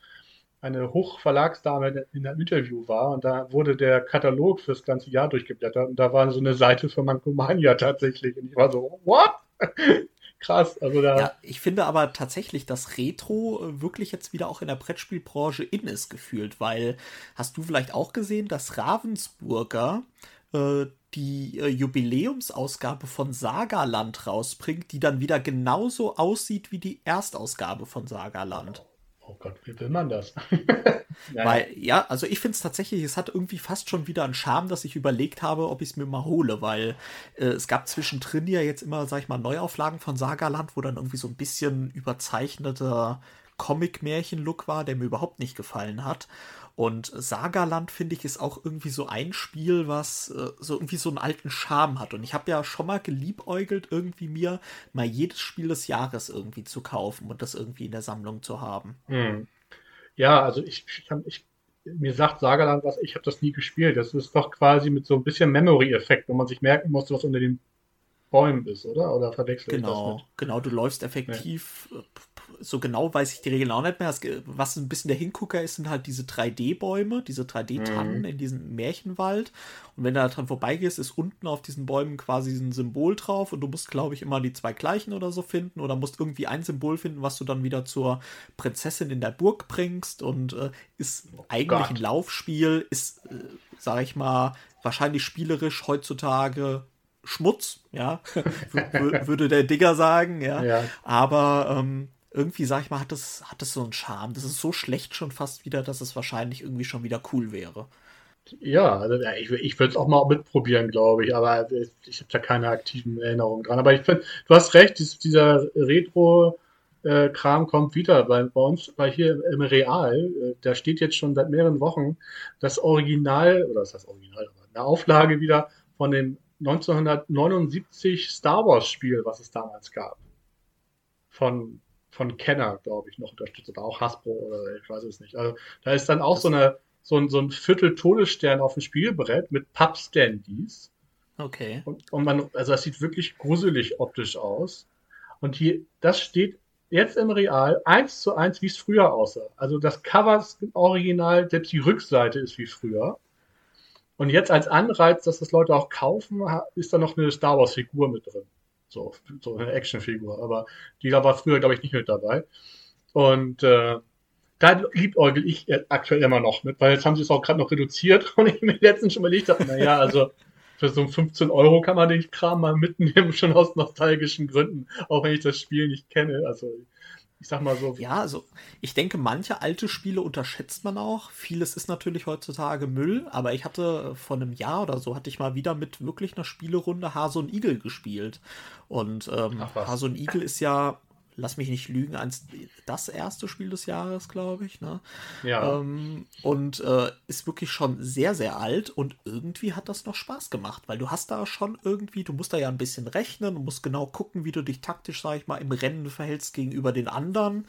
eine Hochverlagsdame in einem Interview war und da wurde der Katalog fürs ganze Jahr durchgeblättert und da war so eine Seite für Mankomania tatsächlich und ich war so, what? [LAUGHS] Krass, also da. Ja, ich finde aber tatsächlich, dass Retro wirklich jetzt wieder auch in der Brettspielbranche in ist gefühlt, weil hast du vielleicht auch gesehen, dass Ravensburger äh, die äh, Jubiläumsausgabe von Sagaland rausbringt, die dann wieder genauso aussieht wie die Erstausgabe von Sagaland. Oh Gott, wie will man das? [LAUGHS] Weil, ja, also ich finde es tatsächlich, es hat irgendwie fast schon wieder einen Charme, dass ich überlegt habe, ob ich es mir mal hole, weil äh, es gab zwischendrin ja jetzt immer, sag ich mal, Neuauflagen von Sagaland, wo dann irgendwie so ein bisschen überzeichneter Comic-Märchen-Look war, der mir überhaupt nicht gefallen hat. Und Sagaland, finde ich, ist auch irgendwie so ein Spiel, was äh, so irgendwie so einen alten Charme hat. Und ich habe ja schon mal geliebäugelt, irgendwie mir mal jedes Spiel des Jahres irgendwie zu kaufen und das irgendwie in der Sammlung zu haben. Hm. Ja, also ich, ich, ich mir sagt Sagaland was, ich habe das nie gespielt. Das ist doch quasi mit so ein bisschen Memory-Effekt, wo man sich merken muss, was unter den Bäumen ist, oder? Oder verwechselt genau, das mit? Genau, du läufst effektiv ja so genau weiß ich die Regeln auch nicht mehr. Was ein bisschen der Hingucker ist, sind halt diese 3D-Bäume, diese 3D-Tannen mhm. in diesem Märchenwald. Und wenn du da dran vorbeigehst, ist unten auf diesen Bäumen quasi ein Symbol drauf und du musst, glaube ich, immer die zwei gleichen oder so finden oder musst irgendwie ein Symbol finden, was du dann wieder zur Prinzessin in der Burg bringst und äh, ist oh eigentlich Gott. ein Laufspiel, ist, äh, sag ich mal, wahrscheinlich spielerisch heutzutage Schmutz, ja, [LAUGHS] würde der Digger sagen, ja. ja. Aber ähm, irgendwie, sag ich mal, hat das, hat das so einen Charme. Das ist so schlecht schon fast wieder, dass es wahrscheinlich irgendwie schon wieder cool wäre. Ja, also ich, ich würde es auch mal mitprobieren, glaube ich, aber ich habe da keine aktiven Erinnerungen dran. Aber ich finde, du hast recht, dieser Retro-Kram äh, kommt wieder bei, bei uns, weil hier im Real, äh, da steht jetzt schon seit mehreren Wochen das Original, oder ist das Original, eine Auflage wieder von dem 1979 Star Wars Spiel, was es damals gab. Von von Kenner, glaube ich, noch unterstützt oder auch Hasbro oder ich weiß es nicht. Also da ist dann auch so eine so ein, so ein Viertel Todesstern auf dem Spielbrett mit Pappstandies. Okay. Und, und man, also das sieht wirklich gruselig optisch aus. Und hier, das steht jetzt im Real eins zu eins, wie es früher aussah. Also das Cover ist original, selbst die Rückseite ist wie früher. Und jetzt als Anreiz, dass das Leute auch kaufen, ist da noch eine Star Wars Figur mit drin. So, so eine Actionfigur. Aber die war früher, glaube ich, nicht mit dabei. Und äh, da liebäugel ich aktuell immer noch mit, weil jetzt haben sie es auch gerade noch reduziert [LAUGHS] und ich mir letztens schon überlegt habe, naja, also für so 15 Euro kann man den Kram mal mitnehmen, [LAUGHS] schon aus nostalgischen Gründen, auch wenn ich das Spiel nicht kenne. Also ich sag mal so. Ja, also ich denke, manche alte Spiele unterschätzt man auch. Vieles ist natürlich heutzutage Müll, aber ich hatte vor einem Jahr oder so, hatte ich mal wieder mit wirklich einer Spielerunde Hase und Igel gespielt. Und ähm, Hase und Igel ist ja lass mich nicht lügen, eins, das erste Spiel des Jahres, glaube ich. Ne? Ja. Ähm, und äh, ist wirklich schon sehr, sehr alt und irgendwie hat das noch Spaß gemacht, weil du hast da schon irgendwie, du musst da ja ein bisschen rechnen, du musst genau gucken, wie du dich taktisch, sag ich mal, im Rennen verhältst gegenüber den anderen.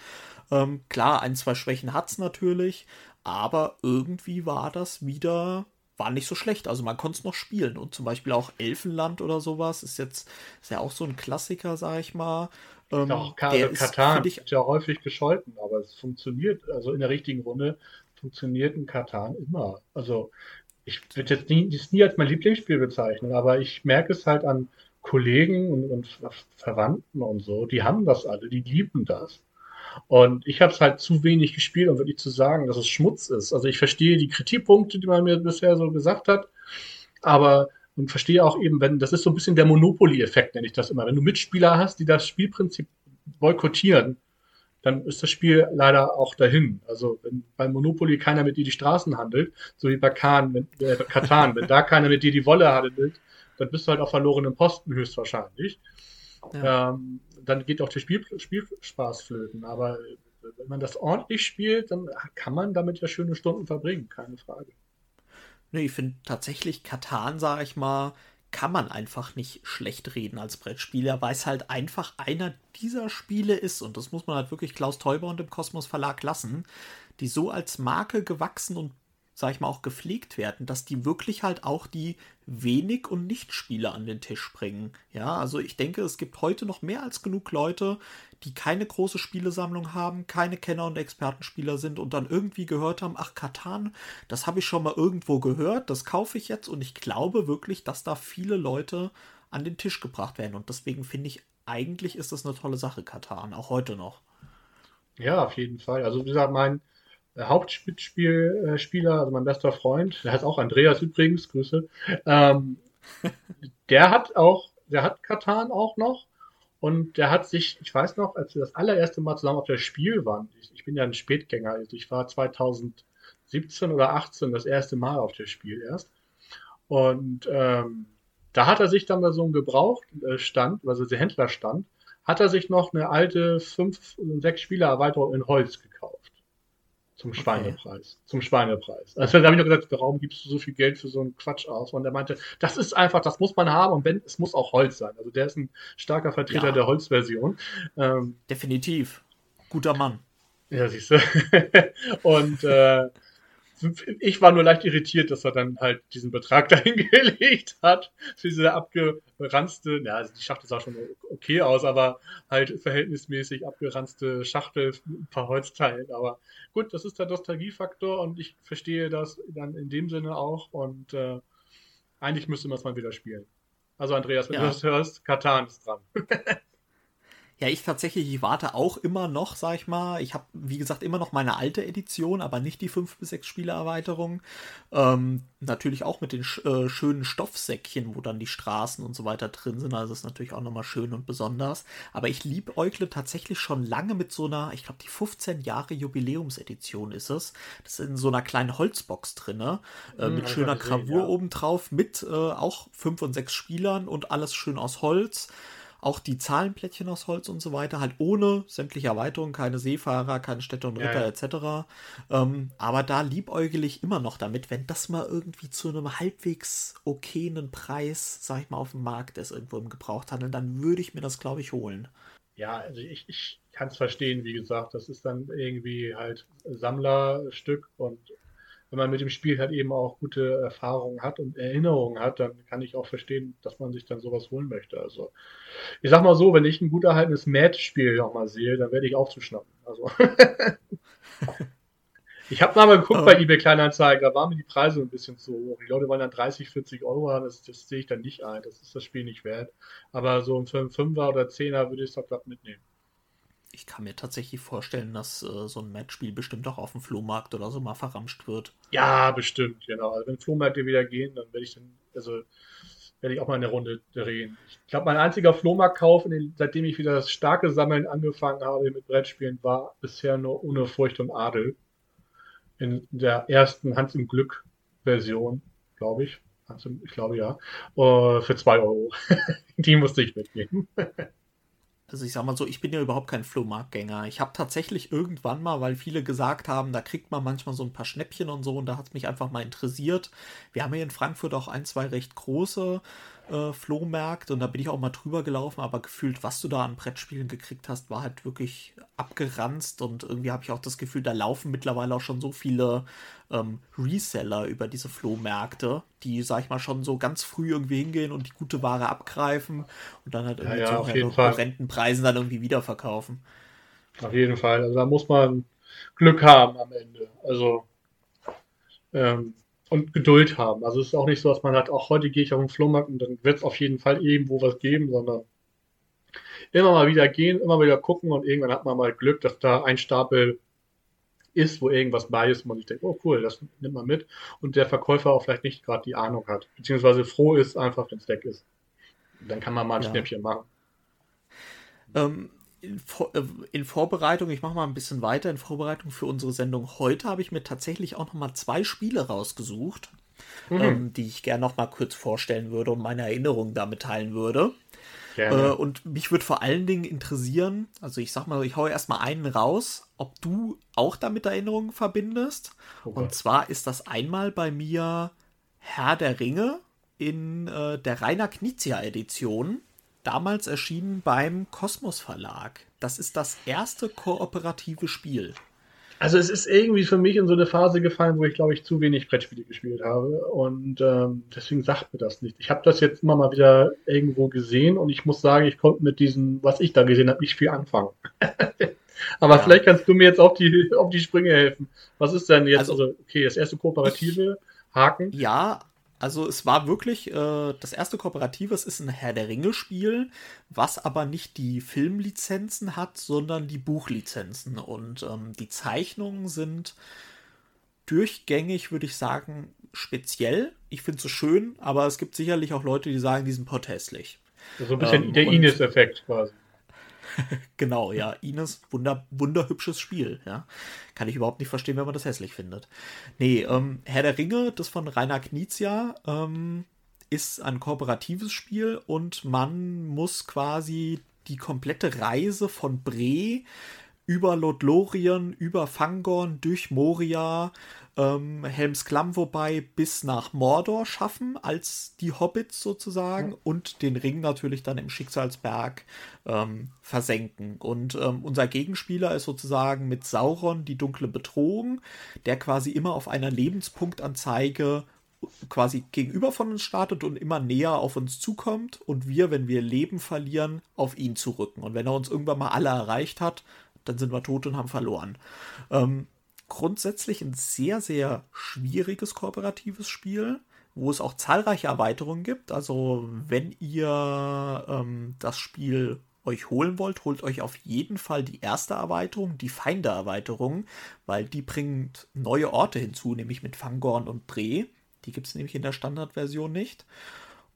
Ähm, klar, ein, zwei Schwächen hat es natürlich, aber irgendwie war das wieder war nicht so schlecht. Also man konnte es noch spielen. Und zum Beispiel auch Elfenland oder sowas ist jetzt ist ja auch so ein Klassiker, sag ich mal. Ähm, auch also Katar ist, ja häufig gescholten, aber es funktioniert, also in der richtigen Runde funktioniert ein Katan immer. Also ich würde jetzt nie, das nie als mein Lieblingsspiel bezeichnen, aber ich merke es halt an Kollegen und, und Verwandten und so, die haben das alle, die lieben das. Und ich habe es halt zu wenig gespielt, um wirklich zu sagen, dass es Schmutz ist. Also ich verstehe die Kritikpunkte, die man mir bisher so gesagt hat, aber und verstehe auch eben, wenn, das ist so ein bisschen der Monopoly-Effekt, nenne ich das immer. Wenn du Mitspieler hast, die das Spielprinzip boykottieren, dann ist das Spiel leider auch dahin. Also wenn bei Monopoly keiner mit dir die Straßen handelt, so wie bei Kahn, wenn, äh, Katan, wenn da keiner mit dir die Wolle handelt, dann bist du halt auf verlorenen Posten höchstwahrscheinlich. Ja. Ähm, dann geht auch der Spiel, Spielspaß flöten. Aber wenn man das ordentlich spielt, dann kann man damit ja schöne Stunden verbringen, keine Frage. Nee, ich finde tatsächlich Katan, sage ich mal, kann man einfach nicht schlecht reden als Brettspieler, weil es halt einfach einer dieser Spiele ist, und das muss man halt wirklich Klaus Teuber und dem Kosmos Verlag lassen, die so als Marke gewachsen und sag ich mal, auch gepflegt werden, dass die wirklich halt auch die wenig- und Nichtspieler an den Tisch bringen. Ja, also ich denke, es gibt heute noch mehr als genug Leute, die keine große Spielesammlung haben, keine Kenner- und Expertenspieler sind und dann irgendwie gehört haben, ach, Katan, das habe ich schon mal irgendwo gehört, das kaufe ich jetzt und ich glaube wirklich, dass da viele Leute an den Tisch gebracht werden und deswegen finde ich, eigentlich ist das eine tolle Sache, Katan, auch heute noch. Ja, auf jeden Fall. Also wie gesagt, mein Hauptspieler, also mein bester Freund, der heißt auch Andreas übrigens, Grüße, ähm, [LAUGHS] der hat auch, der hat Katan auch noch und der hat sich, ich weiß noch, als wir das allererste Mal zusammen auf der Spiel waren, ich, ich bin ja ein Spätgänger, also ich war 2017 oder 18 das erste Mal auf der Spiel erst und ähm, da hat er sich dann bei so einem Gebrauchtstand, also der Händlerstand, hat er sich noch eine alte 5, 6 Spieler Erweiterung in Holz gekauft. Zum Schweinepreis. Zum Schweinepreis. Also da habe ich noch gesagt, warum gibst du so viel Geld für so einen Quatsch aus? Und er meinte, das ist einfach, das muss man haben und wenn, es muss auch Holz sein. Also der ist ein starker Vertreter ja. der Holzversion. Ähm, Definitiv. Guter Mann. Ja, siehst du. [LAUGHS] und äh, ich war nur leicht irritiert, dass er dann halt diesen Betrag [LAUGHS] dahingelegt hat für diese abgeranzte, ja, also die Schachtel sah schon okay aus, aber halt verhältnismäßig abgeranzte Schachtel, ein paar Holzteilen. Aber gut, das ist der Nostalgiefaktor und ich verstehe das dann in dem Sinne auch und äh, eigentlich müsste man es mal wieder spielen. Also Andreas, wenn ja. du das hörst, Katan ist dran. [LAUGHS] Ja, ich tatsächlich, ich warte auch immer noch, sag ich mal. Ich habe, wie gesagt, immer noch meine alte Edition, aber nicht die 5 bis 6 Spielererweiterung. Ähm, natürlich auch mit den äh, schönen Stoffsäckchen, wo dann die Straßen und so weiter drin sind. Also ist natürlich auch nochmal schön und besonders. Aber ich liebe Eukle tatsächlich schon lange mit so einer, ich glaube, die 15 Jahre Jubiläumsedition ist es. Das ist in so einer kleinen Holzbox drin, äh, hm, mit schöner Gravur ja. obendrauf, mit äh, auch 5 und 6 Spielern und alles schön aus Holz. Auch die Zahlenplättchen aus Holz und so weiter, halt ohne sämtliche Erweiterungen, keine Seefahrer, keine Städte und Ritter ja, ja. etc. Ähm, aber da liebäugel ich immer noch damit, wenn das mal irgendwie zu einem halbwegs okayen Preis, sag ich mal, auf dem Markt ist, irgendwo im Gebrauchthandel, dann würde ich mir das, glaube ich, holen. Ja, also ich, ich kann es verstehen, wie gesagt, das ist dann irgendwie halt Sammlerstück und wenn man mit dem Spiel halt eben auch gute Erfahrungen hat und Erinnerungen hat, dann kann ich auch verstehen, dass man sich dann sowas holen möchte. Also ich sag mal so, wenn ich ein gut erhaltenes Mad-Spiel nochmal sehe, dann werde ich auch zuschnappen. Also [LAUGHS] ich habe mal geguckt oh. bei eBay Kleinanzeigen, da waren mir die Preise ein bisschen zu hoch. Die Leute wollen dann 30, 40 Euro haben, das, das sehe ich dann nicht ein. Das ist das Spiel nicht wert. Aber so einen 5er oder 10er würde ich es doch glatt mitnehmen ich kann mir tatsächlich vorstellen, dass äh, so ein Matchspiel bestimmt auch auf dem Flohmarkt oder so mal verramscht wird. Ja, bestimmt, genau. Also wenn Flohmärkte wieder gehen, dann werde ich dann, also werde ich auch mal eine Runde drehen. Ich glaube, mein einziger Flohmarktkauf, den, seitdem ich wieder das starke Sammeln angefangen habe mit Brettspielen, war bisher nur ohne Furcht und Adel. In der ersten Hans im Glück Version, glaube ich. Ich glaube ja. Uh, für zwei Euro. [LAUGHS] Die musste ich mitnehmen. [LAUGHS] Also ich sag mal so, ich bin ja überhaupt kein Flohmarktgänger. Ich habe tatsächlich irgendwann mal, weil viele gesagt haben, da kriegt man manchmal so ein paar Schnäppchen und so, und da hat es mich einfach mal interessiert. Wir haben hier in Frankfurt auch ein, zwei recht große äh, Flohmärkte und da bin ich auch mal drüber gelaufen, aber gefühlt, was du da an Brettspielen gekriegt hast, war halt wirklich abgeranzt und irgendwie habe ich auch das Gefühl, da laufen mittlerweile auch schon so viele ähm, Reseller über diese Flohmärkte, die, sag ich mal, schon so ganz früh irgendwie hingehen und die gute Ware abgreifen und dann halt irgendwie ja, ja, zu Rentenpreisen dann irgendwie wiederverkaufen. Auf jeden Fall. Also da muss man Glück haben am Ende. Also ähm, und Geduld haben. Also es ist auch nicht so, dass man hat, auch heute gehe ich auf den Flohmarkt und dann wird es auf jeden Fall irgendwo was geben, sondern immer mal wieder gehen, immer wieder gucken und irgendwann hat man mal Glück, dass da ein Stapel ist, wo irgendwas bei ist, wo man sich denkt, oh cool, das nimmt man mit und der Verkäufer auch vielleicht nicht gerade die Ahnung hat, beziehungsweise froh ist einfach, wenn es weg ist. Dann kann man mal ein ja. Schnäppchen machen. Ähm, in, Vor äh, in, Vorbereitung, ich mache mal ein bisschen weiter, in Vorbereitung für unsere Sendung heute habe ich mir tatsächlich auch noch mal zwei Spiele rausgesucht, mhm. ähm, die ich gerne noch mal kurz vorstellen würde und meine Erinnerungen damit teilen würde. Äh, und mich würde vor allen Dingen interessieren, also ich sag mal, ich haue erstmal einen raus, ob du auch damit Erinnerungen verbindest. Oh und zwar ist das einmal bei mir Herr der Ringe in äh, der Rainer Knizia Edition damals erschienen beim Kosmos Verlag. Das ist das erste kooperative Spiel. Also es ist irgendwie für mich in so eine Phase gefallen, wo ich glaube ich zu wenig Brettspiele gespielt habe und ähm, deswegen sagt mir das nicht. Ich habe das jetzt immer mal wieder irgendwo gesehen und ich muss sagen, ich konnte mit diesem, was ich da gesehen habe, nicht viel anfangen. [LAUGHS] Aber ja. vielleicht kannst du mir jetzt auf die auf die Sprünge helfen. Was ist denn jetzt? Also, also okay, das erste kooperative Haken. Ja, also es war wirklich, äh, das erste Kooperative, es ist ein Herr der Ringe-Spiel, was aber nicht die Filmlizenzen hat, sondern die Buchlizenzen. Und ähm, die Zeichnungen sind durchgängig, würde ich sagen, speziell. Ich finde es schön, aber es gibt sicherlich auch Leute, die sagen, die sind potthässlich. So ein bisschen ähm, der Ines-Effekt quasi. [LAUGHS] genau, ja. Ines, wunder, wunderhübsches Spiel, ja. Kann ich überhaupt nicht verstehen, wenn man das hässlich findet. Nee, ähm, Herr der Ringe, das von Rainer Knizia, ähm, ist ein kooperatives Spiel und man muss quasi die komplette Reise von Bre über Lothlorien, über Fangorn, durch Moria, ähm, Helms Klamm wobei bis nach Mordor schaffen, als die Hobbits sozusagen, ja. und den Ring natürlich dann im Schicksalsberg ähm, versenken. Und ähm, unser Gegenspieler ist sozusagen mit Sauron die dunkle Bedrohung, der quasi immer auf einer Lebenspunktanzeige quasi gegenüber von uns startet und immer näher auf uns zukommt und wir, wenn wir Leben verlieren, auf ihn zurücken. Und wenn er uns irgendwann mal alle erreicht hat, dann sind wir tot und haben verloren. Ähm, grundsätzlich ein sehr, sehr schwieriges kooperatives Spiel, wo es auch zahlreiche Erweiterungen gibt. Also wenn ihr ähm, das Spiel euch holen wollt, holt euch auf jeden Fall die erste Erweiterung, die Feinde-Erweiterung, weil die bringt neue Orte hinzu, nämlich mit Fangorn und Bre. Die gibt es nämlich in der Standardversion nicht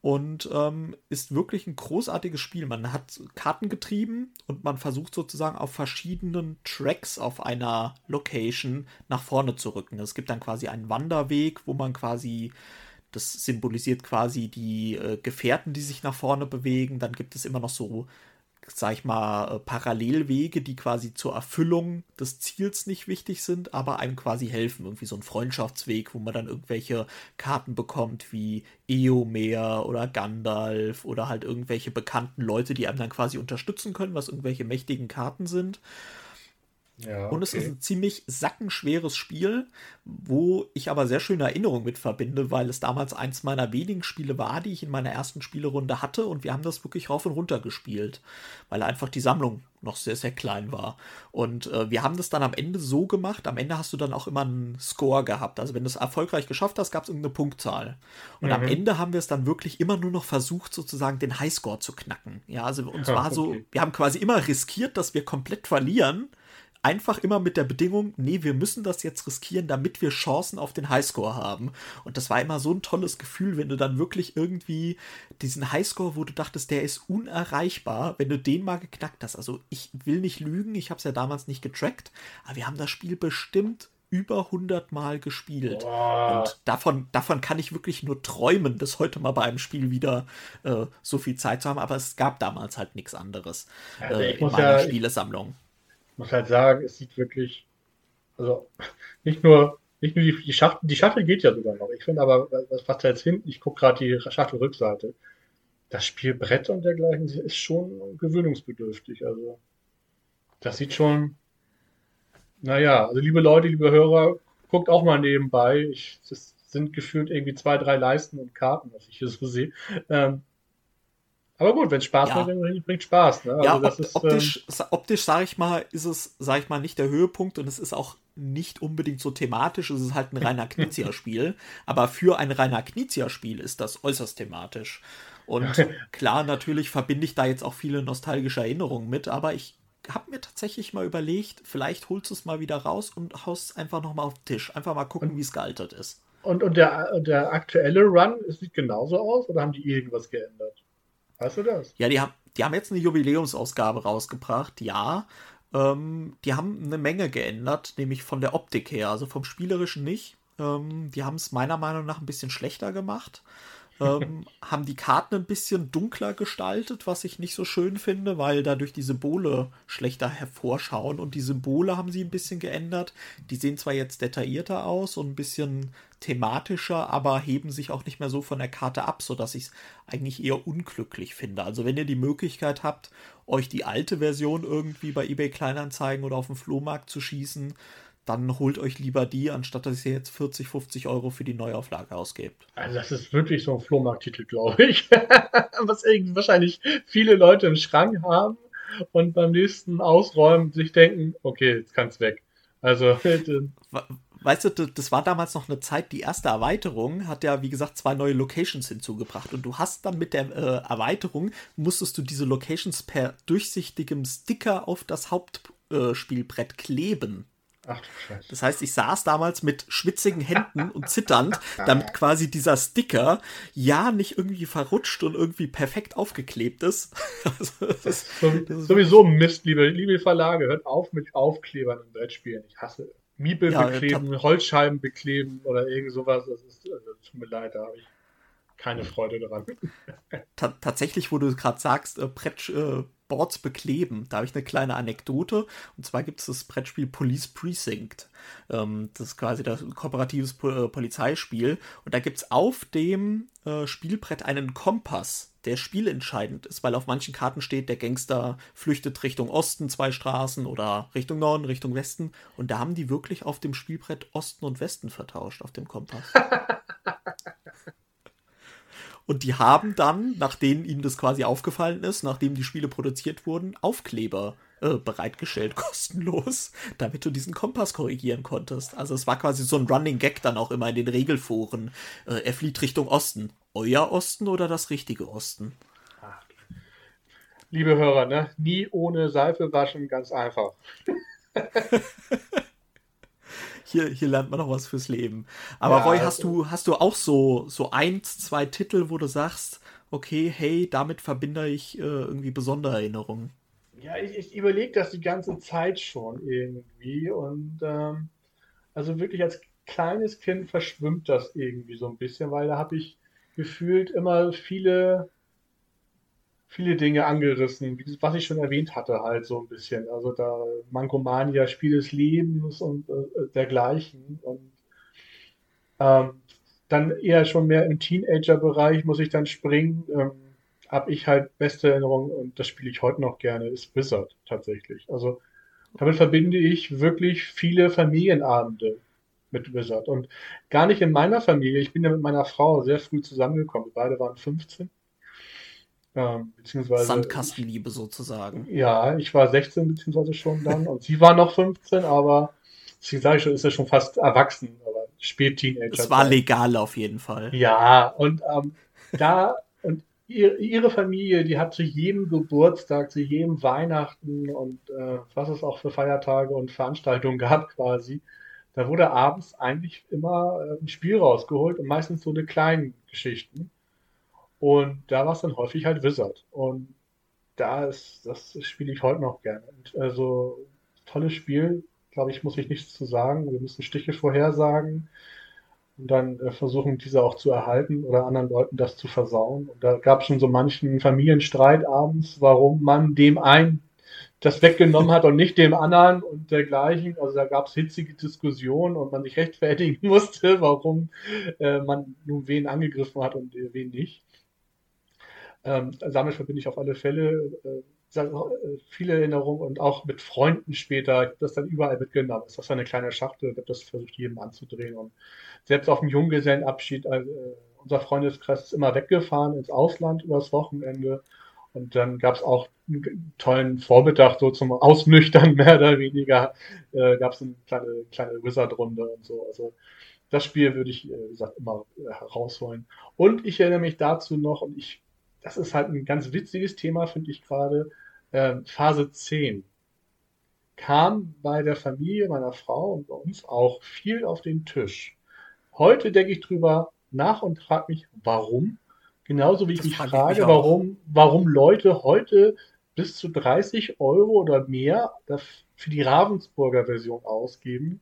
und ähm, ist wirklich ein großartiges Spiel. Man hat Karten getrieben und man versucht sozusagen auf verschiedenen Tracks auf einer Location nach vorne zu rücken. Es gibt dann quasi einen Wanderweg, wo man quasi das symbolisiert quasi die äh, Gefährten, die sich nach vorne bewegen. Dann gibt es immer noch so sag ich mal, äh, Parallelwege, die quasi zur Erfüllung des Ziels nicht wichtig sind, aber einem quasi helfen. Irgendwie so ein Freundschaftsweg, wo man dann irgendwelche Karten bekommt wie Eomer oder Gandalf oder halt irgendwelche bekannten Leute, die einem dann quasi unterstützen können, was irgendwelche mächtigen Karten sind. Ja, okay. Und es ist ein ziemlich sackenschweres Spiel, wo ich aber sehr schöne Erinnerungen mit verbinde, weil es damals eins meiner wenigen Spiele war, die ich in meiner ersten Spielerunde hatte und wir haben das wirklich rauf und runter gespielt, weil einfach die Sammlung noch sehr, sehr klein war. Und äh, wir haben das dann am Ende so gemacht, am Ende hast du dann auch immer einen Score gehabt. Also wenn du es erfolgreich geschafft hast, gab es irgendeine Punktzahl. Und mhm. am Ende haben wir es dann wirklich immer nur noch versucht, sozusagen den Highscore zu knacken. Ja, also uns war okay. so, wir haben quasi immer riskiert, dass wir komplett verlieren einfach immer mit der Bedingung, nee, wir müssen das jetzt riskieren, damit wir Chancen auf den Highscore haben. Und das war immer so ein tolles Gefühl, wenn du dann wirklich irgendwie diesen Highscore, wo du dachtest, der ist unerreichbar, wenn du den mal geknackt hast. Also ich will nicht lügen, ich habe es ja damals nicht getrackt, aber wir haben das Spiel bestimmt über 100 Mal gespielt. Boah. Und davon, davon kann ich wirklich nur träumen, das heute mal bei einem Spiel wieder äh, so viel Zeit zu haben. Aber es gab damals halt nichts anderes also äh, in meiner ja, Spielesammlung muss halt sagen, es sieht wirklich, also [LAUGHS] nicht nur, nicht nur die, die Schachtel, die Schachtel geht ja sogar noch. Ich finde aber, was, was da jetzt hinten, ich gucke gerade die Schachtelrückseite, das Spielbrett und dergleichen ist schon gewöhnungsbedürftig. Also, das sieht schon, naja, also liebe Leute, liebe Hörer, guckt auch mal nebenbei. Ich, das sind gefühlt irgendwie zwei, drei Leisten und Karten, was ich hier so sehe. Ähm, aber gut, wenn Spaß ja. macht, dann bringt Spaß. Ne? Also ja, ob, ist, optisch, ähm, optisch sage ich mal, ist es, sage ich mal, nicht der Höhepunkt und es ist auch nicht unbedingt so thematisch. Es ist halt ein reiner [LAUGHS] Knizia-Spiel. aber für ein reiner Knizia-Spiel ist das äußerst thematisch. Und [LAUGHS] klar, natürlich verbinde ich da jetzt auch viele nostalgische Erinnerungen mit, aber ich habe mir tatsächlich mal überlegt, vielleicht holst du es mal wieder raus und haust es einfach nochmal auf den Tisch. Einfach mal gucken, wie es gealtert ist. Und, und der, der aktuelle Run sieht genauso aus oder haben die irgendwas geändert? Weißt du das? Ja, die haben, die haben jetzt eine Jubiläumsausgabe rausgebracht, ja. Ähm, die haben eine Menge geändert, nämlich von der Optik her, also vom Spielerischen nicht. Ähm, die haben es meiner Meinung nach ein bisschen schlechter gemacht. Ähm, haben die Karten ein bisschen dunkler gestaltet, was ich nicht so schön finde, weil dadurch die Symbole schlechter hervorschauen und die Symbole haben sie ein bisschen geändert. Die sehen zwar jetzt detaillierter aus und ein bisschen thematischer, aber heben sich auch nicht mehr so von der Karte ab, sodass ich es eigentlich eher unglücklich finde. Also wenn ihr die Möglichkeit habt, euch die alte Version irgendwie bei eBay Kleinanzeigen oder auf dem Flohmarkt zu schießen, dann holt euch lieber die, anstatt dass ihr jetzt 40, 50 Euro für die Neuauflage ausgebt. Also das ist wirklich so ein Flohmarkttitel, glaube ich. [LAUGHS] Was irgendwie wahrscheinlich viele Leute im Schrank haben und beim nächsten Ausräumen sich denken, okay, jetzt kann es weg. Also [LAUGHS] weißt du, das war damals noch eine Zeit, die erste Erweiterung hat ja, wie gesagt, zwei neue Locations hinzugebracht. Und du hast dann mit der äh, Erweiterung, musstest du diese Locations per durchsichtigem Sticker auf das Hauptspielbrett äh, kleben. Ach du Scheiße. Das heißt, ich saß damals mit schwitzigen Händen und zitternd, [LAUGHS] damit quasi dieser Sticker ja nicht irgendwie verrutscht und irgendwie perfekt aufgeklebt ist. [LAUGHS] Also, das ist, das ist sowieso Mist, liebe, liebe Verlage. Hört auf mit Aufklebern im Brettspielen. Ich hasse Miebel ja, bekleben, Holzscheiben bekleben oder irgend sowas. Das ist, also, tut mir leid, da habe ich keine Freude daran. Ta tatsächlich, wo du gerade sagst, äh, Brett, äh, Boards bekleben, da habe ich eine kleine Anekdote. Und zwar gibt es das Brettspiel Police Precinct. Ähm, das ist quasi das kooperatives po äh, Polizeispiel. Und da gibt es auf dem äh, Spielbrett einen Kompass der spielentscheidend ist, weil auf manchen Karten steht, der Gangster flüchtet Richtung Osten zwei Straßen oder Richtung Norden, Richtung Westen. Und da haben die wirklich auf dem Spielbrett Osten und Westen vertauscht auf dem Kompass. [LAUGHS] und die haben dann, nachdem ihnen das quasi aufgefallen ist, nachdem die Spiele produziert wurden, Aufkleber äh, bereitgestellt, [LAUGHS] kostenlos, damit du diesen Kompass korrigieren konntest. Also es war quasi so ein Running Gag dann auch immer in den Regelforen. Äh, er flieht Richtung Osten. Euer Osten oder das richtige Osten? Liebe Hörer, ne? nie ohne Seife waschen, ganz einfach. [LAUGHS] hier, hier lernt man noch was fürs Leben. Aber ja, Roy, hast also, du, hast du auch so, so eins, zwei Titel, wo du sagst, okay, hey, damit verbinde ich äh, irgendwie besondere Erinnerungen? Ja, ich, ich überlege das die ganze Zeit schon irgendwie und ähm, also wirklich als kleines Kind verschwimmt das irgendwie so ein bisschen, weil da habe ich gefühlt immer viele, viele Dinge angerissen, was ich schon erwähnt hatte, halt so ein bisschen. Also da Mankomania, Spiel des Lebens und äh, dergleichen. Und ähm, dann eher schon mehr im Teenager-Bereich muss ich dann springen. Ähm, habe ich halt beste Erinnerung und das spiele ich heute noch gerne, ist Wizard tatsächlich. Also Damit verbinde ich wirklich viele Familienabende mit Wizard. Und gar nicht in meiner Familie. Ich bin ja mit meiner Frau sehr früh zusammengekommen. Wir beide waren 15. Ähm, beziehungsweise, Sandkastenliebe sozusagen. Ja, ich war 16 beziehungsweise schon dann und sie war noch 15, aber deswegen sage ich schon, ist ja schon fast erwachsen, aber spät Teenager. Es war legal auf jeden Fall. Ja, und ähm, da und ihr, ihre Familie, die hat zu jedem Geburtstag, zu jedem Weihnachten und äh, was es auch für Feiertage und Veranstaltungen gab quasi, da wurde abends eigentlich immer äh, ein Spiel rausgeholt und meistens so eine kleinen Geschichten. Und da war es dann häufig halt Wizard. Und da ist, das spiele ich heute noch gerne. Also, tolles Spiel, glaube ich, muss ich nichts zu sagen. Wir müssen Stiche vorhersagen und dann äh, versuchen, diese auch zu erhalten oder anderen Leuten das zu versauen. Und da gab es schon so manchen Familienstreit abends, warum man dem einen das weggenommen hat und nicht dem anderen und dergleichen. Also da gab es hitzige Diskussionen und man sich rechtfertigen [LAUGHS] musste, warum äh, man nun wen angegriffen hat und wen nicht. Ähm, damit verbinde ich auf alle Fälle äh, äh, viele Erinnerungen und auch mit Freunden später. Ich habe das dann überall mitgenommen. Das war eine kleine Schachtel, ich habe das versucht, jedem anzudrehen. Und selbst auf dem Junggesellenabschied, also, äh, unser Freundeskreis ist immer weggefahren ins Ausland übers Wochenende. Und dann gab es auch einen tollen Vormittag, so zum Ausnüchtern [LAUGHS] mehr oder weniger, äh, gab es eine kleine, kleine Wizard-Runde und so. Also das Spiel würde ich, äh, wie gesagt, immer äh, herausholen. Und ich erinnere mich dazu noch, und ich das ist halt ein ganz witziges Thema, finde ich gerade. Ähm, Phase 10 kam bei der Familie meiner Frau und bei uns auch viel auf den Tisch. Heute denke ich drüber nach und frage mich, warum? Genauso wie ich das mich frage, ich warum, warum Leute heute bis zu 30 Euro oder mehr für die Ravensburger Version ausgeben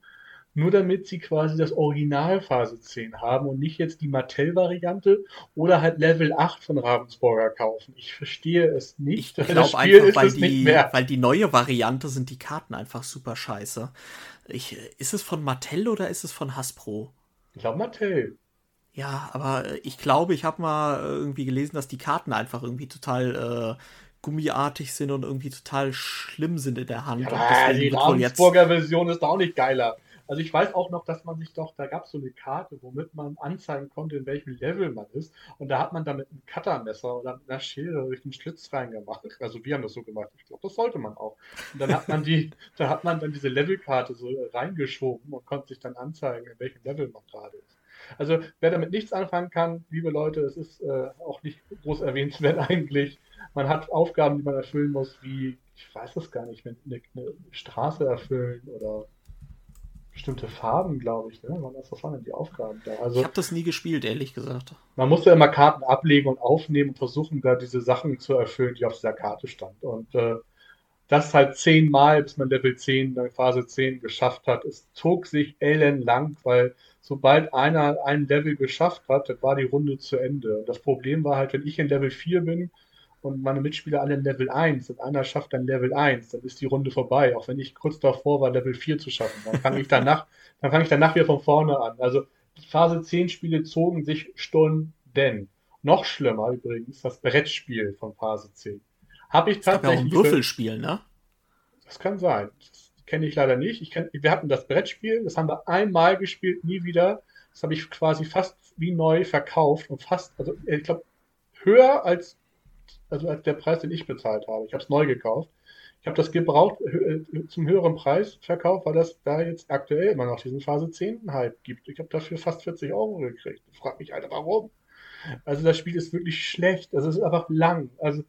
nur damit sie quasi das Original Phase 10 haben und nicht jetzt die Mattel-Variante oder halt Level 8 von Ravensburger kaufen. Ich verstehe es nicht. Ich glaube einfach, weil die, weil die neue Variante sind die Karten einfach super scheiße. Ich, ist es von Mattel oder ist es von Hasbro? Ich glaube Mattel. Ja, aber ich glaube, ich habe mal irgendwie gelesen, dass die Karten einfach irgendwie total äh, gummiartig sind und irgendwie total schlimm sind in der Hand. Ja, die Ravensburger Version ist auch nicht geiler. Also ich weiß auch noch, dass man sich doch, da gab es so eine Karte, womit man anzeigen konnte, in welchem Level man ist. Und da hat man dann mit einem Cuttermesser oder mit einer Schere durch den Schlitz reingemacht. Also wir haben das so gemacht. Ich glaube, das sollte man auch. Und dann hat man die, [LAUGHS] da hat man dann diese Levelkarte so reingeschoben und konnte sich dann anzeigen, in welchem Level man gerade ist. Also wer damit nichts anfangen kann, liebe Leute, es ist äh, auch nicht groß erwähnenswert [LAUGHS] eigentlich. Man hat Aufgaben, die man erfüllen muss, wie, ich weiß es gar nicht, eine, eine Straße erfüllen oder bestimmte Farben, glaube ich. Ne? Was waren denn die Aufgaben da? Also, ich habe das nie gespielt, ehrlich gesagt. Man musste immer Karten ablegen und aufnehmen und versuchen, da diese Sachen zu erfüllen, die auf dieser Karte stand. Und äh, das halt zehnmal, bis man Level 10, dann Phase 10 geschafft hat. Es zog sich ellenlang, weil sobald einer ein Level geschafft hat, dann war die Runde zu Ende. Und das Problem war halt, wenn ich in Level 4 bin, und meine Mitspieler alle Level 1 und einer schafft dann Level 1, dann ist die Runde vorbei, auch wenn ich kurz davor war, Level 4 zu schaffen. Dann fange ich danach, [LAUGHS] dann fange ich danach wieder von vorne an. Also die Phase 10 Spiele zogen sich Stunden. Noch schlimmer übrigens das Brettspiel von Phase 10. Habe ich tatsächlich. Das ja auch ein Würfelspiel, ne? Das kann sein. Das kenne ich leider nicht. Ich kenn, wir hatten das Brettspiel, das haben wir einmal gespielt, nie wieder. Das habe ich quasi fast wie neu verkauft und fast, also ich glaube, höher als also als der Preis, den ich bezahlt habe. Ich habe es neu gekauft. Ich habe das gebraucht äh, zum höheren Preis verkauft, weil das da jetzt aktuell immer noch diesen Phase 10 Hype gibt. Ich habe dafür fast 40 Euro gekriegt. Ich frage mich, Alter, warum? Also das Spiel ist wirklich schlecht. Also es ist einfach lang. Also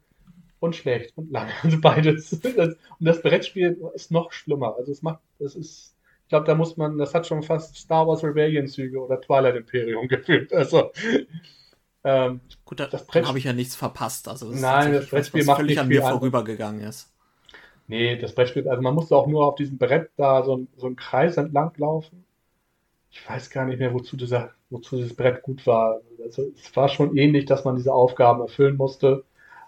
und schlecht und lang. [LAUGHS] Also beides. Und das Brettspiel ist noch schlimmer. Also es macht, es ist, ich glaube, da muss man, das hat schon fast Star Wars Rebellion Züge oder Twilight Imperium [LAUGHS] gefühlt. Also ähm, Gut, da, das dann habe ich ja nichts verpasst. Also das nein, das Brettspiel was, was völlig an mir vorübergegangen ist. Nee, das Brettspiel, also man musste auch nur auf diesem Brett da so, so einen Kreis entlang laufen. Ich weiß gar nicht mehr, wozu, dieser, wozu dieses Brett gut war. Also es war schon ähnlich, dass man diese Aufgaben erfüllen musste,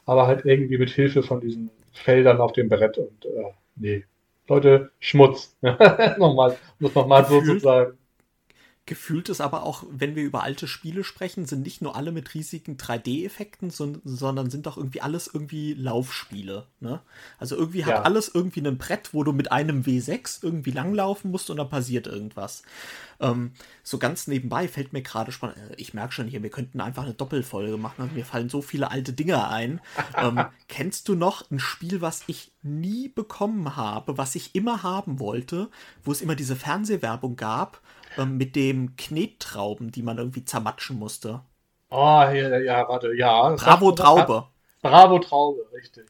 aber halt irgendwie mit Hilfe von diesen Feldern auf dem Brett und äh, nee. Leute, Schmutz. [LAUGHS] nochmal, um das nochmal so zu sagen gefühlt ist aber auch, wenn wir über alte Spiele sprechen, sind nicht nur alle mit riesigen 3D-Effekten, sondern sind doch irgendwie alles irgendwie Laufspiele. Ne? Also irgendwie hat ja. alles irgendwie ein Brett, wo du mit einem W6 irgendwie langlaufen musst und dann passiert irgendwas. Ähm, so ganz nebenbei fällt mir gerade spannend, äh, ich merke schon hier, wir könnten einfach eine Doppelfolge machen, mir fallen so viele alte Dinge ein. ähm, [LAUGHS] kennst du noch ein Spiel, was ich nie bekommen habe, was ich immer haben wollte, wo es immer diese Fernsehwerbung gab? Ähm, mit dem Knettrauben, die man irgendwie zermatschen musste. Oh, ja, ja warte, ja. Bravo Traube. Bravo Traube, richtig.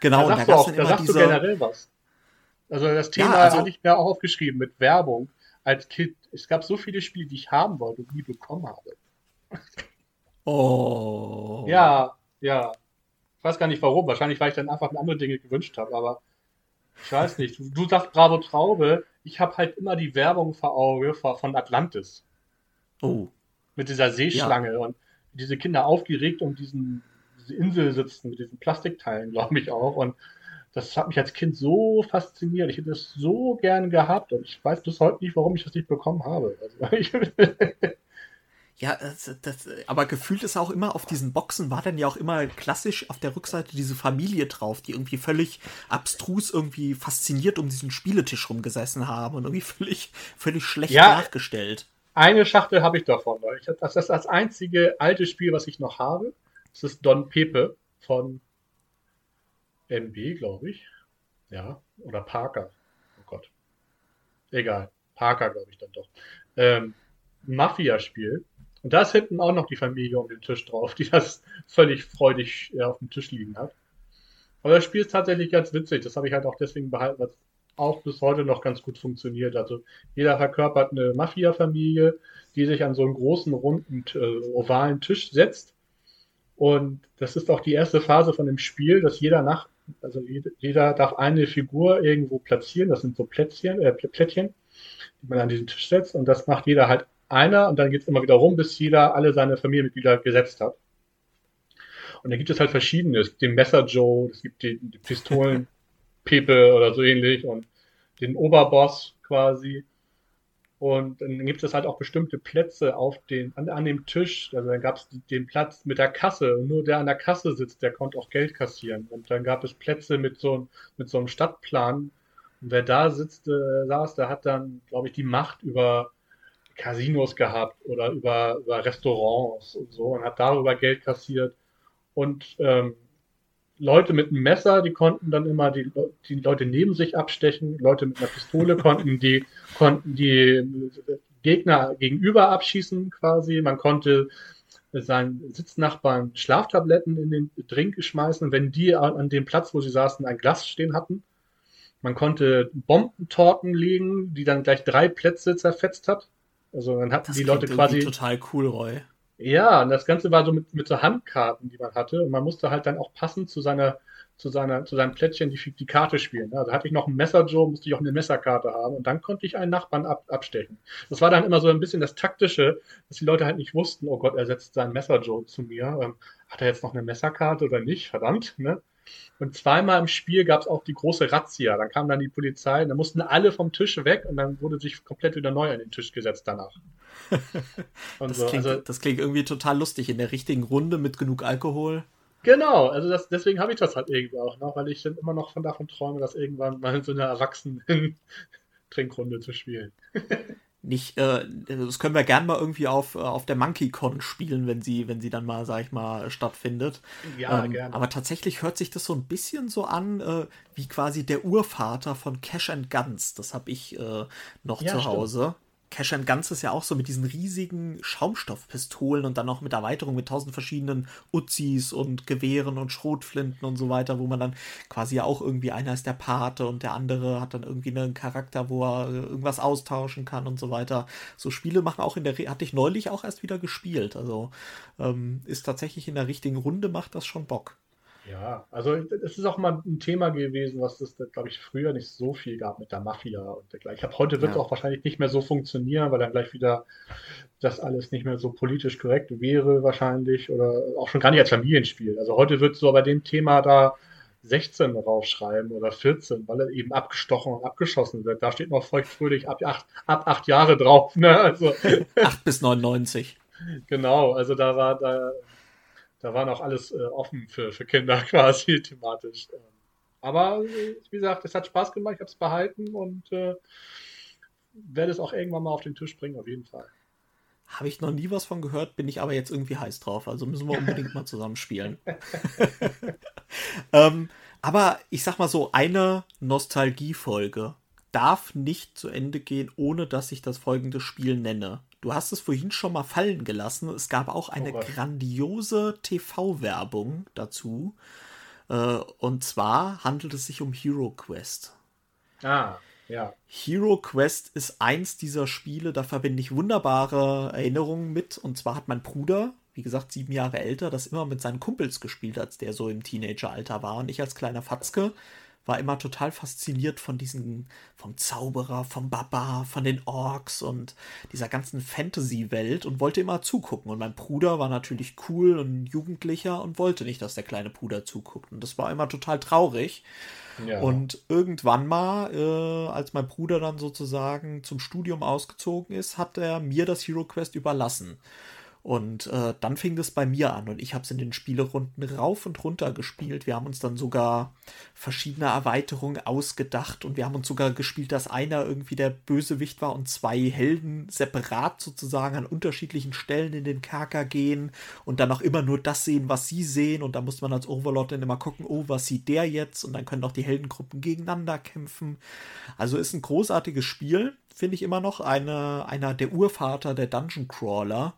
Genau, da sagst, da du, auch, da sagst diese... du generell was. Also das Thema ja, also... hatte ich mir auch aufgeschrieben mit Werbung als Kind. Es gab so viele Spiele, die ich haben wollte und nie bekommen habe. Oh. Ja, ja. Ich weiß gar nicht warum. Wahrscheinlich, weil ich dann einfach andere Dinge gewünscht habe, aber ich weiß nicht. Du, du sagst Bravo Traube ich habe halt immer die Werbung vor Auge von Atlantis. Oh. Mit dieser Seeschlange ja. und diese Kinder aufgeregt um diesen, diese Insel sitzen, mit diesen Plastikteilen, glaube ich auch. Und das hat mich als Kind so fasziniert. Ich hätte es so gern gehabt und ich weiß bis heute nicht, warum ich das nicht bekommen habe. Also, [LAUGHS] ich, Ja, das, das, aber gefühlt ist auch immer auf diesen Boxen war dann ja auch immer klassisch auf der Rückseite diese Familie drauf, die irgendwie völlig abstrus irgendwie fasziniert um diesen Spieletisch rumgesessen haben und irgendwie völlig, völlig schlecht ja, nachgestellt. Eine Schachtel habe ich davon. Ich, das ist das einzige alte Spiel, was ich noch habe. Das ist Don Pepe von MB, glaube ich. Ja, oder Parker. Oh Gott. Egal. Parker, glaube ich dann doch. Ähm, Mafia-Spiel und da ist hinten auch noch die Familie um den Tisch drauf, die das völlig freudig äh, auf dem Tisch liegen hat. Aber das Spiel ist tatsächlich ganz witzig. Das habe ich halt auch deswegen behalten, weil es auch bis heute noch ganz gut funktioniert. Also jeder verkörpert eine Mafia-Familie, die sich an so einen großen, runden, äh, ovalen Tisch setzt. Und das ist auch die erste Phase von dem Spiel, dass jeder nach, also jeder darf eine Figur irgendwo platzieren. Das sind so Plätzchen, äh, Plättchen, die man an diesen Tisch setzt. Und das macht jeder halt einer und dann geht es immer wieder rum, bis jeder alle seine Familienmitglieder gesetzt hat. Und dann gibt es halt verschiedene. Es gibt den Messer Joe, es gibt den, den Pistolen [LAUGHS] Pepe oder so ähnlich und den Oberboss quasi. Und dann gibt es halt auch bestimmte Plätze auf den, an, an dem Tisch. Also dann gab es den Platz mit der Kasse. Und nur der an der Kasse sitzt, der konnte auch Geld kassieren. Und dann gab es Plätze mit so, mit so einem Stadtplan. Und wer da sitzt, äh, saß, der hat dann, glaube ich, die Macht über Casinos gehabt oder über, über Restaurants und so und hat darüber Geld kassiert. Und ähm, Leute mit einem Messer, die konnten dann immer die, die Leute neben sich abstechen. Leute mit einer Pistole [LAUGHS] konnten die, konnten die Gegner gegenüber abschießen quasi. Man konnte seinen Sitznachbarn Schlaftabletten in den Drink schmeißen, wenn die an dem Platz, wo sie saßen, ein Glas stehen hatten. Man konnte Bombentorten legen, die dann gleich drei Plätze zerfetzt hat. Also dann hatten das die Leute quasi. total cool, Roy. Ja, und das Ganze war so mit, mit so Handkarten, die man hatte. Und man musste halt dann auch passend zu seiner, zu seiner, zu seinem Plättchen die, die Karte spielen. Also hatte ich noch einen Messer Joe, musste ich auch eine Messerkarte haben und dann konnte ich einen Nachbarn ab, abstechen. Das war dann immer so ein bisschen das Taktische, dass die Leute halt nicht wussten, oh Gott, er setzt seinen Messer Joe zu mir. Ähm, hat er jetzt noch eine Messerkarte oder nicht? Verdammt, ne? Und zweimal im Spiel gab es auch die große Razzia. Dann kam dann die Polizei und dann mussten alle vom Tisch weg und dann wurde sich komplett wieder neu an den Tisch gesetzt danach. [LAUGHS] das, so. klingt, also, das, klingt, irgendwie total lustig in der richtigen Runde mit genug Alkohol. Genau, also das, deswegen habe ich das halt irgendwie auch noch, weil ich dann immer noch von davon träume, das irgendwann mal in so einer erwachsenen Trinkrunde zu spielen. [LAUGHS] nicht, äh, das können wir gern mal irgendwie auf, äh, auf der MonkeyCon spielen, wenn sie, wenn sie dann mal, sag ich mal, stattfindet. Ja, ähm, gerne. Aber tatsächlich hört sich das so ein bisschen so an, äh, wie quasi der Urvater von Cash and Guns. Das habe ich äh, noch ja, zu Hause. Cash and Guns ist ja auch so mit diesen riesigen Schaumstoffpistolen und dann noch mit Erweiterung mit tausend verschiedenen Uzis und Gewehren und Schrotflinten und so weiter, wo man dann quasi auch irgendwie einer ist der Pate und der andere hat dann irgendwie einen Charakter, wo er irgendwas austauschen kann und so weiter. So Spiele machen auch in der, Re hatte ich neulich auch erst wieder gespielt. Also ähm, ist tatsächlich in der richtigen Runde macht das schon Bock. Ja, also es ist auch mal ein Thema gewesen, was es, glaube ich, früher nicht so viel gab mit der Mafia und dergleichen. Ich glaube, heute wird es ja. auch wahrscheinlich nicht mehr so funktionieren, weil dann gleich wieder das alles nicht mehr so politisch korrekt wäre wahrscheinlich oder auch schon gar nicht als Familienspiel. Also heute wird so bei dem Thema da 16 raufschreiben oder 14, weil er eben abgestochen und abgeschossen wird. Da steht noch feuchtfröhlich ab acht, ab acht Jahre drauf. Ne? Also, 8 bis 99. [LAUGHS] Genau, also da war da, da war noch alles äh, offen für, für Kinder [LAUGHS] quasi thematisch. Aber äh, wie gesagt, es hat Spaß gemacht, ich habe es behalten und äh, werde es auch irgendwann mal auf den Tisch bringen, auf jeden Fall. Habe ich noch nie was von gehört, bin ich aber jetzt irgendwie heiß drauf. Also müssen wir unbedingt mal zusammenspielen. [LAUGHS] [LAUGHS] ähm, aber ich sag mal so, eine Nostalgiefolge darf nicht zu Ende gehen, ohne dass ich das folgende Spiel nenne. Du hast es vorhin schon mal fallen gelassen. Es gab auch eine oh grandiose TV-Werbung dazu. Äh, und zwar handelt es sich um Hero Quest. Ah. Ja. Hero Quest ist eins dieser Spiele, da verbinde ich wunderbare Erinnerungen mit. Und zwar hat mein Bruder, wie gesagt, sieben Jahre älter, das immer mit seinen Kumpels gespielt, als der so im Teenageralter war. Und ich als kleiner Fatzke war immer total fasziniert von diesen, vom Zauberer, vom Baba, von den Orks und dieser ganzen Fantasy-Welt und wollte immer zugucken. Und mein Bruder war natürlich cool und jugendlicher und wollte nicht, dass der kleine Bruder zuguckt. Und das war immer total traurig. Ja. Und irgendwann mal, äh, als mein Bruder dann sozusagen zum Studium ausgezogen ist, hat er mir das Hero Quest überlassen. Und äh, dann fing das bei mir an und ich habe es in den Spielerunden rauf und runter gespielt. Wir haben uns dann sogar verschiedene Erweiterungen ausgedacht und wir haben uns sogar gespielt, dass einer irgendwie der Bösewicht war und zwei Helden separat sozusagen an unterschiedlichen Stellen in den Kerker gehen und dann auch immer nur das sehen, was sie sehen. Und da muss man als Overlord dann immer gucken, oh, was sieht der jetzt? Und dann können auch die Heldengruppen gegeneinander kämpfen. Also ist ein großartiges Spiel, finde ich immer noch. Eine, einer der Urvater der Dungeon Crawler.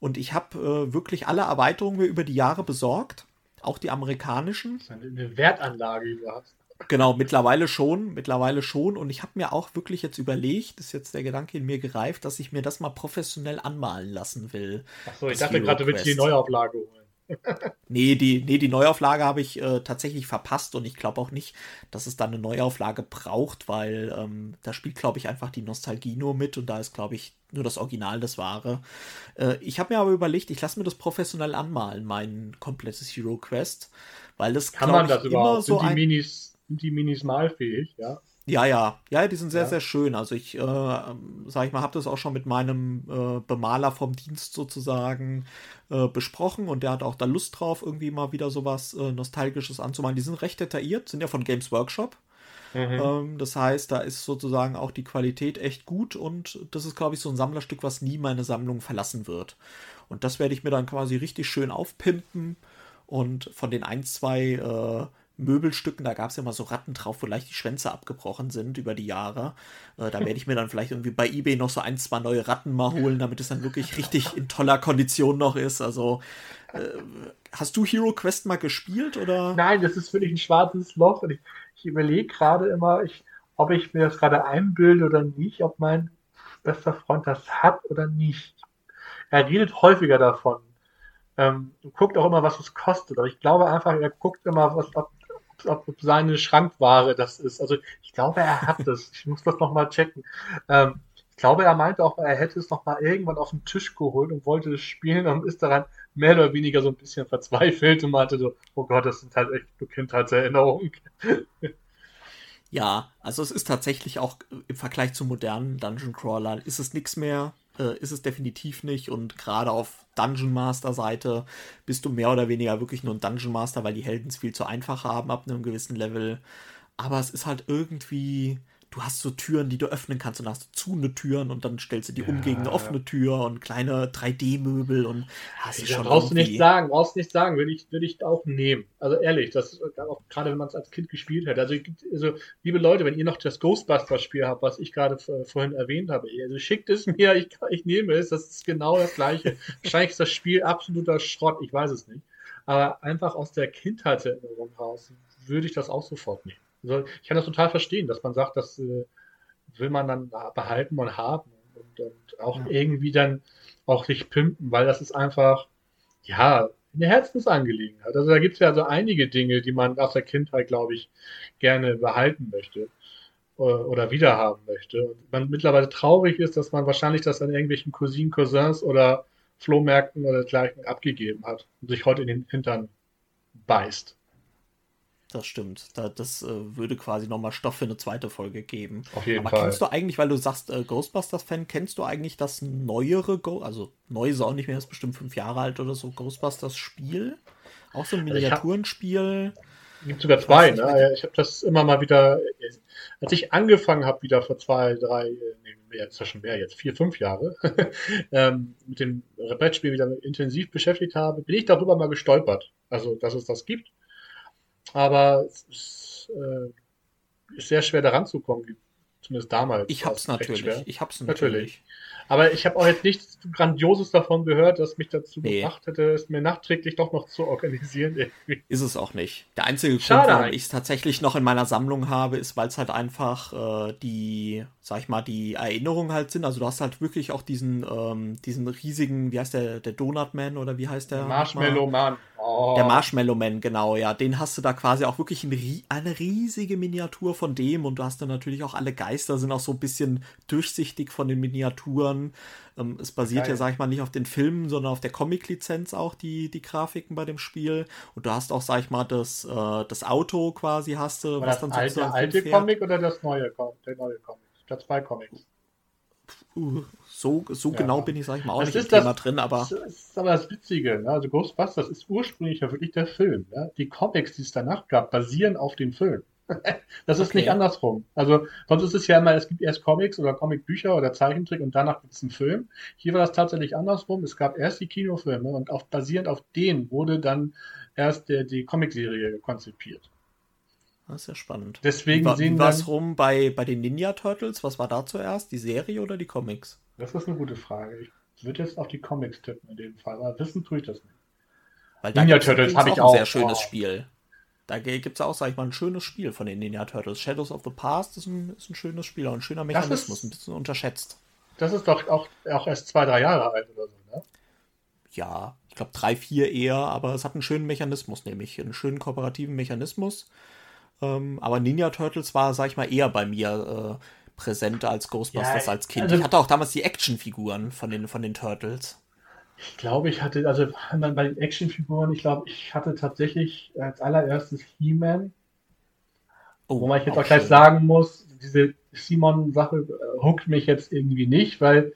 Und ich habe äh, wirklich alle Erweiterungen mir über die Jahre besorgt, auch die amerikanischen. Das ist eine Wertanlage, hast. Genau, mittlerweile schon, mittlerweile schon. Und ich habe mir auch wirklich jetzt überlegt, ist jetzt der Gedanke in mir gereift, dass ich mir das mal professionell anmalen lassen will. Achso, ich dachte gerade, du willst die Neuauflage holen nee, die, nee, die Neuauflage habe ich äh, tatsächlich verpasst und ich glaube auch nicht, dass es da eine Neuauflage braucht, weil ähm, da spielt, glaube ich, einfach die Nostalgie nur mit und da ist, glaube ich, nur das Original das Wahre. Äh, ich habe mir aber überlegt, ich lasse mir das professionell anmalen, mein komplettes Hero Quest, weil das kann man das überhaupt? So sind die Minis, sind die Minis malfähig, ja? Ja, ja, ja, die sind sehr, ja. sehr schön. Also ich, äh, sag ich mal, habe das auch schon mit meinem äh, Bemaler vom Dienst sozusagen äh, besprochen und der hat auch da Lust drauf, irgendwie mal wieder sowas äh, Nostalgisches anzumalen. Die sind recht detailliert, sind ja von Games Workshop. Mhm. Ähm, das heißt, da ist sozusagen auch die Qualität echt gut und das ist, glaube ich, so ein Sammlerstück, was nie meine Sammlung verlassen wird. Und das werde ich mir dann quasi richtig schön aufpimpen und von den ein, zwei äh, Möbelstücken, da gab es ja mal so Ratten drauf, wo leicht die Schwänze abgebrochen sind über die Jahre. Äh, da werde ich mir dann vielleicht irgendwie bei eBay noch so ein, zwei neue Ratten mal holen, damit es dann wirklich richtig in toller Kondition noch ist. Also, äh, hast du Hero Quest mal gespielt oder? Nein, das ist wirklich ein schwarzes Loch und ich, ich überlege gerade immer, ich, ob ich mir das gerade einbilde oder nicht, ob mein bester Freund das hat oder nicht. Er redet häufiger davon. Ähm, guckt auch immer, was es kostet. Aber ich glaube einfach, er guckt immer, was, ob ob seine Schrankware das ist. Also ich glaube, er hat das. Ich muss das nochmal checken. Ähm, ich glaube, er meinte auch, er hätte es nochmal irgendwann auf den Tisch geholt und wollte es spielen und ist daran mehr oder weniger so ein bisschen verzweifelt und meinte so, oh Gott, das sind halt echt so Kindheitserinnerungen. Ja, also es ist tatsächlich auch im Vergleich zu modernen Dungeon Crawlern ist es nichts mehr äh, ist es definitiv nicht. Und gerade auf Dungeon Master Seite bist du mehr oder weniger wirklich nur ein Dungeon Master, weil die Helden es viel zu einfach haben ab einem gewissen Level. Aber es ist halt irgendwie du hast so Türen, die du öffnen kannst und hast du zu eine Türen und dann stellst du die ja, um gegen eine offene Tür und kleine 3D-Möbel und hast ja, schon brauchst irgendwie... du nicht sagen, brauchst du nicht sagen, würde ich, würde ich auch nehmen. Also ehrlich, das auch gerade wenn man es als Kind gespielt hat. Also, also, liebe Leute, wenn ihr noch das Ghostbusters-Spiel habt, was ich gerade vorhin erwähnt habe, also schickt es mir, [LAUGHS] ich, ich nehme es, das ist genau das gleiche. [LAUGHS] Wahrscheinlich ist das Spiel absoluter Schrott, ich weiß es nicht. Aber einfach aus der Kindheitserinnerung raus würde ich das auch sofort nehmen. Ich kann das total verstehen, dass man sagt, das äh, will man dann behalten und haben und, und auch ja. irgendwie dann auch sich pimpen, weil das ist einfach, ja, eine Herzensangelegenheit. Also da gibt es ja so einige Dinge, die man aus der Kindheit, glaube ich, gerne behalten möchte äh, oder wiederhaben möchte. Und man mittlerweile traurig ist, dass man wahrscheinlich das an irgendwelchen Cousinen, Cousins oder Flohmärkten oder dergleichen abgegeben hat und sich heute in den Hintern beißt. Das stimmt. Da, das äh, würde quasi nochmal Stoff für eine zweite Folge geben. Auf jeden Aber Fall. kennst du eigentlich, weil du sagst äh, Ghostbusters-Fan, kennst du eigentlich das neuere, Go also neu ist auch nicht mehr, ist bestimmt fünf Jahre alt oder so, Ghostbusters-Spiel? Auch so ein Also ich Miniaturenspiel. Gibt sogar zwei, weiß ne? Ja, Ich habe das immer mal wieder, als ich angefangen habe, wieder vor zwei, drei, äh, nee, mehr, ist ja schon mehr jetzt, vier, fünf Jahre, [LAUGHS] ähm, mit dem Brettspiel wieder intensiv beschäftigt habe, bin ich darüber mal gestolpert. Also, dass es das gibt. Aber es ist, äh, ist sehr schwer daran zu kommen, zumindest damals. Ich hab's natürlich. schwer. Ich hab's Natürlich. natürlich. Aber ich habe auch jetzt nichts Grandioses davon gehört, das mich dazu Nee. gebracht hätte, es mir nachträglich doch noch zu organisieren. irgendwie. [LAUGHS] Ist es auch nicht. Der einzige Grund, Schade warum ich es tatsächlich noch in meiner Sammlung habe, ist, weil es halt einfach äh, die, sag ich mal, die Erinnerungen halt sind. Also du hast halt wirklich auch diesen, ähm, diesen riesigen, wie heißt der, der Donut Man oder wie heißt der? Marshmallow Man. Oh. Der Marshmallow Man, genau, ja. Den hast du da quasi auch wirklich ein, eine riesige Miniatur von dem und du hast dann natürlich auch alle Geister sind auch so ein bisschen durchsichtig von den Miniaturen. Ähm, es basiert Geil. ja, sag ich mal, nicht auf den Filmen, sondern auf der Comic-Lizenz auch die, die Grafiken bei dem Spiel. Und du hast auch, sag ich mal, das, äh, das Auto quasi hast du, was das dann alte, sozusagen alte rumfährt. Comic oder das neue der neue Comic? Habe zwei Comics. Uh, so so Ja. genau bin ich, sag ich mal, auch Das nicht im das- Thema drin, aber Das ist aber das Witzige. Ne? Also Ghostbusters ist ursprünglich ja wirklich der Film. Ja? Die Comics, die es danach gab, basieren auf dem Film. [LAUGHS] das ist Okay. nicht andersrum. Also sonst ist es ja immer, es gibt erst Comics oder Comicbücher oder Zeichentrick und danach gibt es einen Film. Hier war das tatsächlich andersrum. Es gab erst die Kinofilme und auf, basierend auf denen wurde dann erst der, die Comicserie konzipiert. Das ist ja spannend. Deswegen wie sehen wie war's rum bei, bei den Ninja Turtles? Was war da zuerst? Die Serie oder die Comics? das ist eine gute Frage. Ich würde jetzt auf die Comics tippen in dem Fall, aber wissen tue ich das nicht. Weil Ninja Turtles übrigens hab ich ein auch. sehr schönes Oh. Spiel. Da gibt es auch, sag ich mal, ein schönes Spiel von den Ninja Turtles. Shadows of the Past ist ein, ist ein schönes Spiel, auch ein schöner Mechanismus, ist- ein bisschen unterschätzt. Das ist doch auch, auch erst zwei, drei Jahre alt oder so, ne? Ja, ich glaube drei, vier eher, aber es hat einen schönen Mechanismus, nämlich einen schönen kooperativen Mechanismus. Ähm, aber Ninja Turtles war, sag ich mal, eher bei mir äh, präsent als Ghostbusters Ja, als Kind. also- ich hatte auch damals die Actionfiguren von den, von den Turtles. Ich glaube, ich hatte, also [LAUGHS] bei den Actionfiguren, ich glaube, ich hatte tatsächlich als allererstes He-Man, Oh, wo man jetzt auch auch gleich schön. sagen muss, diese Simon-Sache äh, huckt mich jetzt irgendwie nicht, weil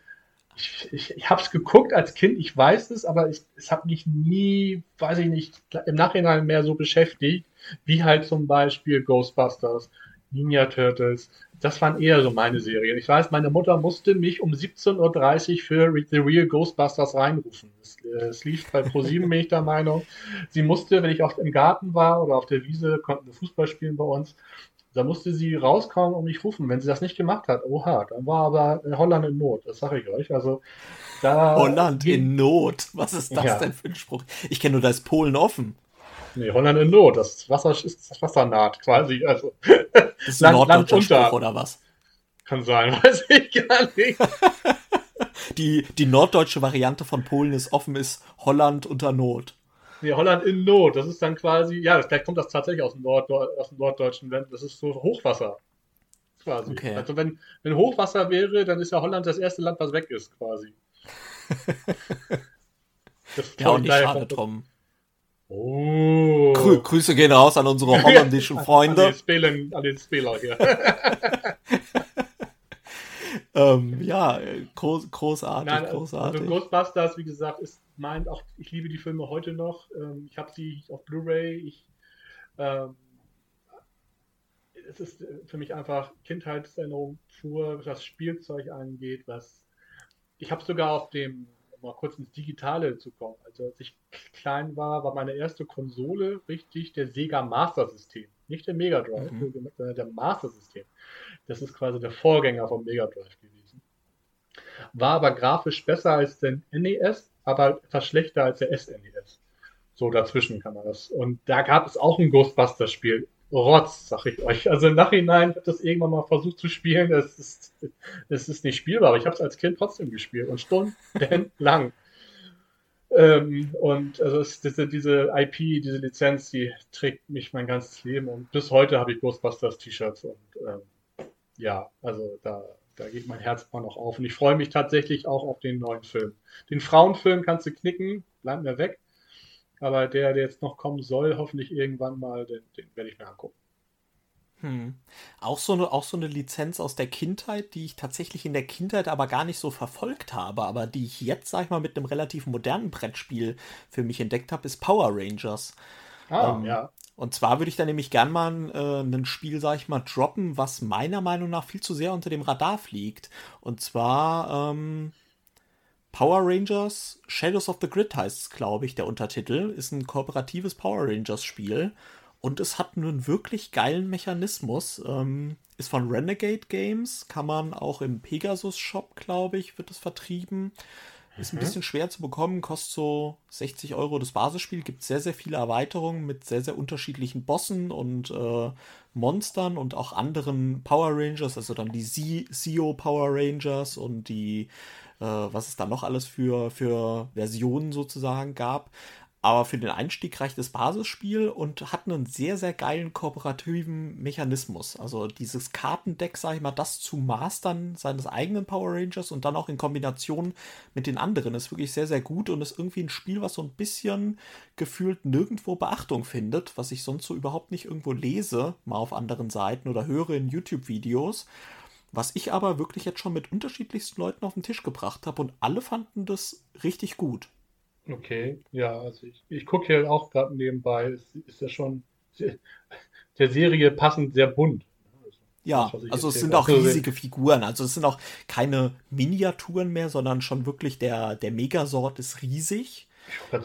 ich, ich, ich habe es geguckt als Kind, ich weiß es, aber ich, es hat mich nie, weiß ich nicht, im Nachhinein mehr so beschäftigt, wie halt zum Beispiel Ghostbusters, Ninja Turtles. Das waren eher so meine Serien. Ich weiß, meine Mutter musste mich um 17.30 Uhr für The Real Ghostbusters reinrufen. Es, äh, es lief bei ProSieben, bin ich der Meinung. Sie musste, wenn ich auf, im Garten war oder auf der Wiese, konnten wir Fußball spielen bei uns, da musste sie rauskommen und mich rufen. Wenn sie das nicht gemacht hat, oha, dann war aber Holland in Not, das sage ich euch. Also da Holland in Not. Was ist das Ja. denn für ein Spruch? Ich kenne nur, da ist Polen offen. Nee, Holland in Not, das Wasser ist das Wasser naht quasi. Also Das ist ein [LAUGHS] Land- Land unter. Oder was? kann sein, [LAUGHS] weiß ich gar nicht. [LAUGHS] Die, die norddeutsche Variante von Polen ist offen, ist Holland unter Not. Nee, Holland in Not, das ist dann quasi, ja, vielleicht kommt das tatsächlich aus dem, Nord, aus dem norddeutschen Land, das ist so Hochwasser. Quasi. Okay. Also wenn, wenn Hochwasser wäre, dann ist ja Holland das erste Land, was weg ist, quasi. Das ist Ja, und nicht schade drum. Oh. Grü Grüße gehen raus an unsere holländischen [LAUGHS] An Freunde. den Spelen, an den Spieler hier. [LAUGHS] Ähm, ja, groß, großartig, Nein, also großartig. Ghostbusters, wie gesagt, ist mein, auch ich liebe die Filme heute noch. Ähm, ich habe sie auf Blu-ray. Ähm, es ist äh, für mich einfach Kindheitserinnerung pur, was Spielzeug angeht, was ich habe sogar auf dem, mal kurz ins Digitale zu kommen. Also als ich klein war, war meine erste Konsole richtig der Sega Master System. Nicht der Mega Drive, Mhm. sondern der Master System. Das ist quasi der Vorgänger vom Mega Drive gewesen. War aber grafisch besser als der NES, aber etwas schlechter als der SNES. So dazwischen kann man das. Und da gab es auch ein Ghostbusters-Spiel. Rotz, sag ich euch. Also im Nachhinein habe ich das irgendwann mal versucht zu spielen. Es ist, es ist nicht spielbar, aber ich habe es als Kind trotzdem gespielt und stundenlang. [LAUGHS] ähm, und also es, diese, diese IP, diese Lizenz, die trägt mich mein ganzes Leben und bis heute habe ich Ghostbusters T-Shirts und ähm, ja, also da, da geht mein Herz auch noch auf. Und ich freue mich tatsächlich auch auf den neuen Film. Den Frauenfilm kannst du knicken, bleib mir weg. Aber der, der jetzt noch kommen soll, hoffentlich irgendwann mal, den, den werde ich mir angucken. Hm. Auch, so eine, auch so eine Lizenz aus der Kindheit, die ich tatsächlich in der Kindheit aber gar nicht so verfolgt habe, aber die ich jetzt, sag ich mal, mit einem relativ modernen Brettspiel für mich entdeckt habe, ist Power Rangers. Ah, ähm, ja. Und zwar würde ich da nämlich gern mal äh, ein Spiel, sag ich mal, droppen, was meiner Meinung nach viel zu sehr unter dem Radar fliegt. Und zwar ähm, Power Rangers Shadows of the Grid heißt es, glaube ich, der Untertitel. Ist ein kooperatives Power Rangers Spiel. Und es hat einen wirklich geilen Mechanismus. Ähm, ist von Renegade Games, kann man auch im Pegasus Shop, glaube ich, wird es vertrieben. Ist ein mhm. bisschen schwer zu bekommen, kostet so 60 Euro das Basisspiel. Gibt sehr, sehr viele Erweiterungen mit sehr, sehr unterschiedlichen Bossen und äh, Monstern und auch anderen Power Rangers, also dann die Sio Power Rangers und die, äh, was es da noch alles für, für Versionen sozusagen gab. Aber für den Einstieg reicht das Basisspiel und hat einen sehr, sehr geilen kooperativen Mechanismus. Also dieses Kartendeck, sag ich mal, das zu mastern seines eigenen Power Rangers und dann auch in Kombination mit den anderen ist wirklich sehr, sehr gut und ist irgendwie ein Spiel, was so ein bisschen gefühlt nirgendwo Beachtung findet, was ich sonst so überhaupt nicht irgendwo lese, mal auf anderen Seiten oder höre in YouTube-Videos. Was ich aber wirklich jetzt schon mit unterschiedlichsten Leuten auf den Tisch gebracht habe und alle fanden das richtig gut. Okay, ja, also ich, ich gucke hier auch gerade nebenbei, ist, ist ja schon der Serie passend sehr bunt. Also, ja, das, also es sind auch riesige Figuren. Also es sind auch keine Miniaturen mehr, sondern schon wirklich der, der Megasort ist riesig.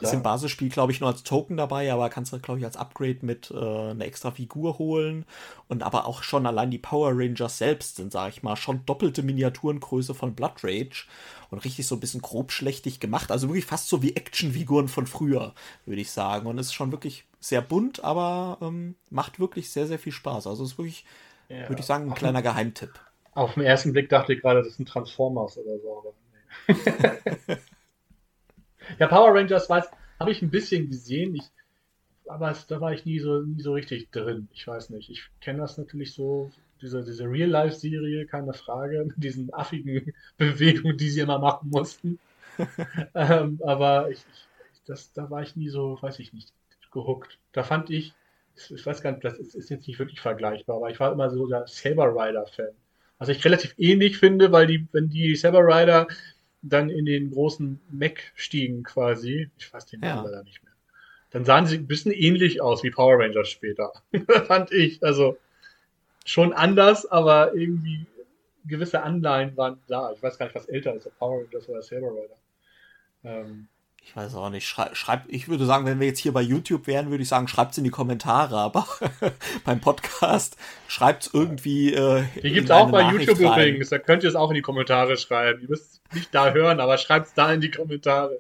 Ist im Basisspiel, glaube ich, nur als Token dabei, aber kannst du, glaube ich, als Upgrade mit äh, einer extra Figur holen. Und aber auch schon allein die Power Rangers selbst sind, sage ich mal, schon doppelte Miniaturengröße von Blood Rage und richtig so ein bisschen grobschlächtig gemacht. Also wirklich fast so wie Actionfiguren von früher, würde ich sagen. Und es ist schon wirklich sehr bunt, aber ähm, macht wirklich sehr, sehr viel Spaß. Also es ist wirklich, ja. würde ich sagen, ein kleiner Geheimtipp. Auf den ersten Blick dachte ich gerade, das sind Transformers oder so. [LAUGHS] [LAUGHS] Ja, Power Rangers habe ich ein bisschen gesehen. Ich, aber es, da war ich nie so, nie so richtig drin. Ich weiß nicht. Ich kenne das natürlich so diese, diese Real-Life-Serie, keine Frage, [LAUGHS] mit diesen affigen [LAUGHS] Bewegungen, die sie immer machen mussten. [LAUGHS] ähm, aber ich, ich, das, da war ich nie so, weiß ich nicht, gehuckt. Da fand ich, ich weiß gar nicht, das ist, ist jetzt nicht wirklich vergleichbar, aber ich war immer so der Saber Rider-Fan. Was ich relativ ähnlich finde, weil die, wenn die Saber Rider dann in den großen Mech stiegen quasi, ich weiß den Namen ja. leider nicht mehr, dann sahen sie ein bisschen ähnlich aus wie Power Rangers später. [LAUGHS] fand ich. Also, schon anders, aber irgendwie gewisse Anleihen waren da. Ich weiß gar nicht, was älter ist, ob Power Rangers oder Saber Rider. Ähm, ich weiß auch nicht. Schrei schreib, ich würde sagen, wenn wir jetzt hier bei YouTube wären, würde ich sagen, schreibt es in die Kommentare. Aber [LAUGHS] beim Podcast schreibt es irgendwie. Äh, die gibt es auch bei Nachricht YouTube rein. übrigens. Da könnt ihr es auch in die Kommentare schreiben. Ihr müsst nicht da hören, aber schreibt es da in die Kommentare.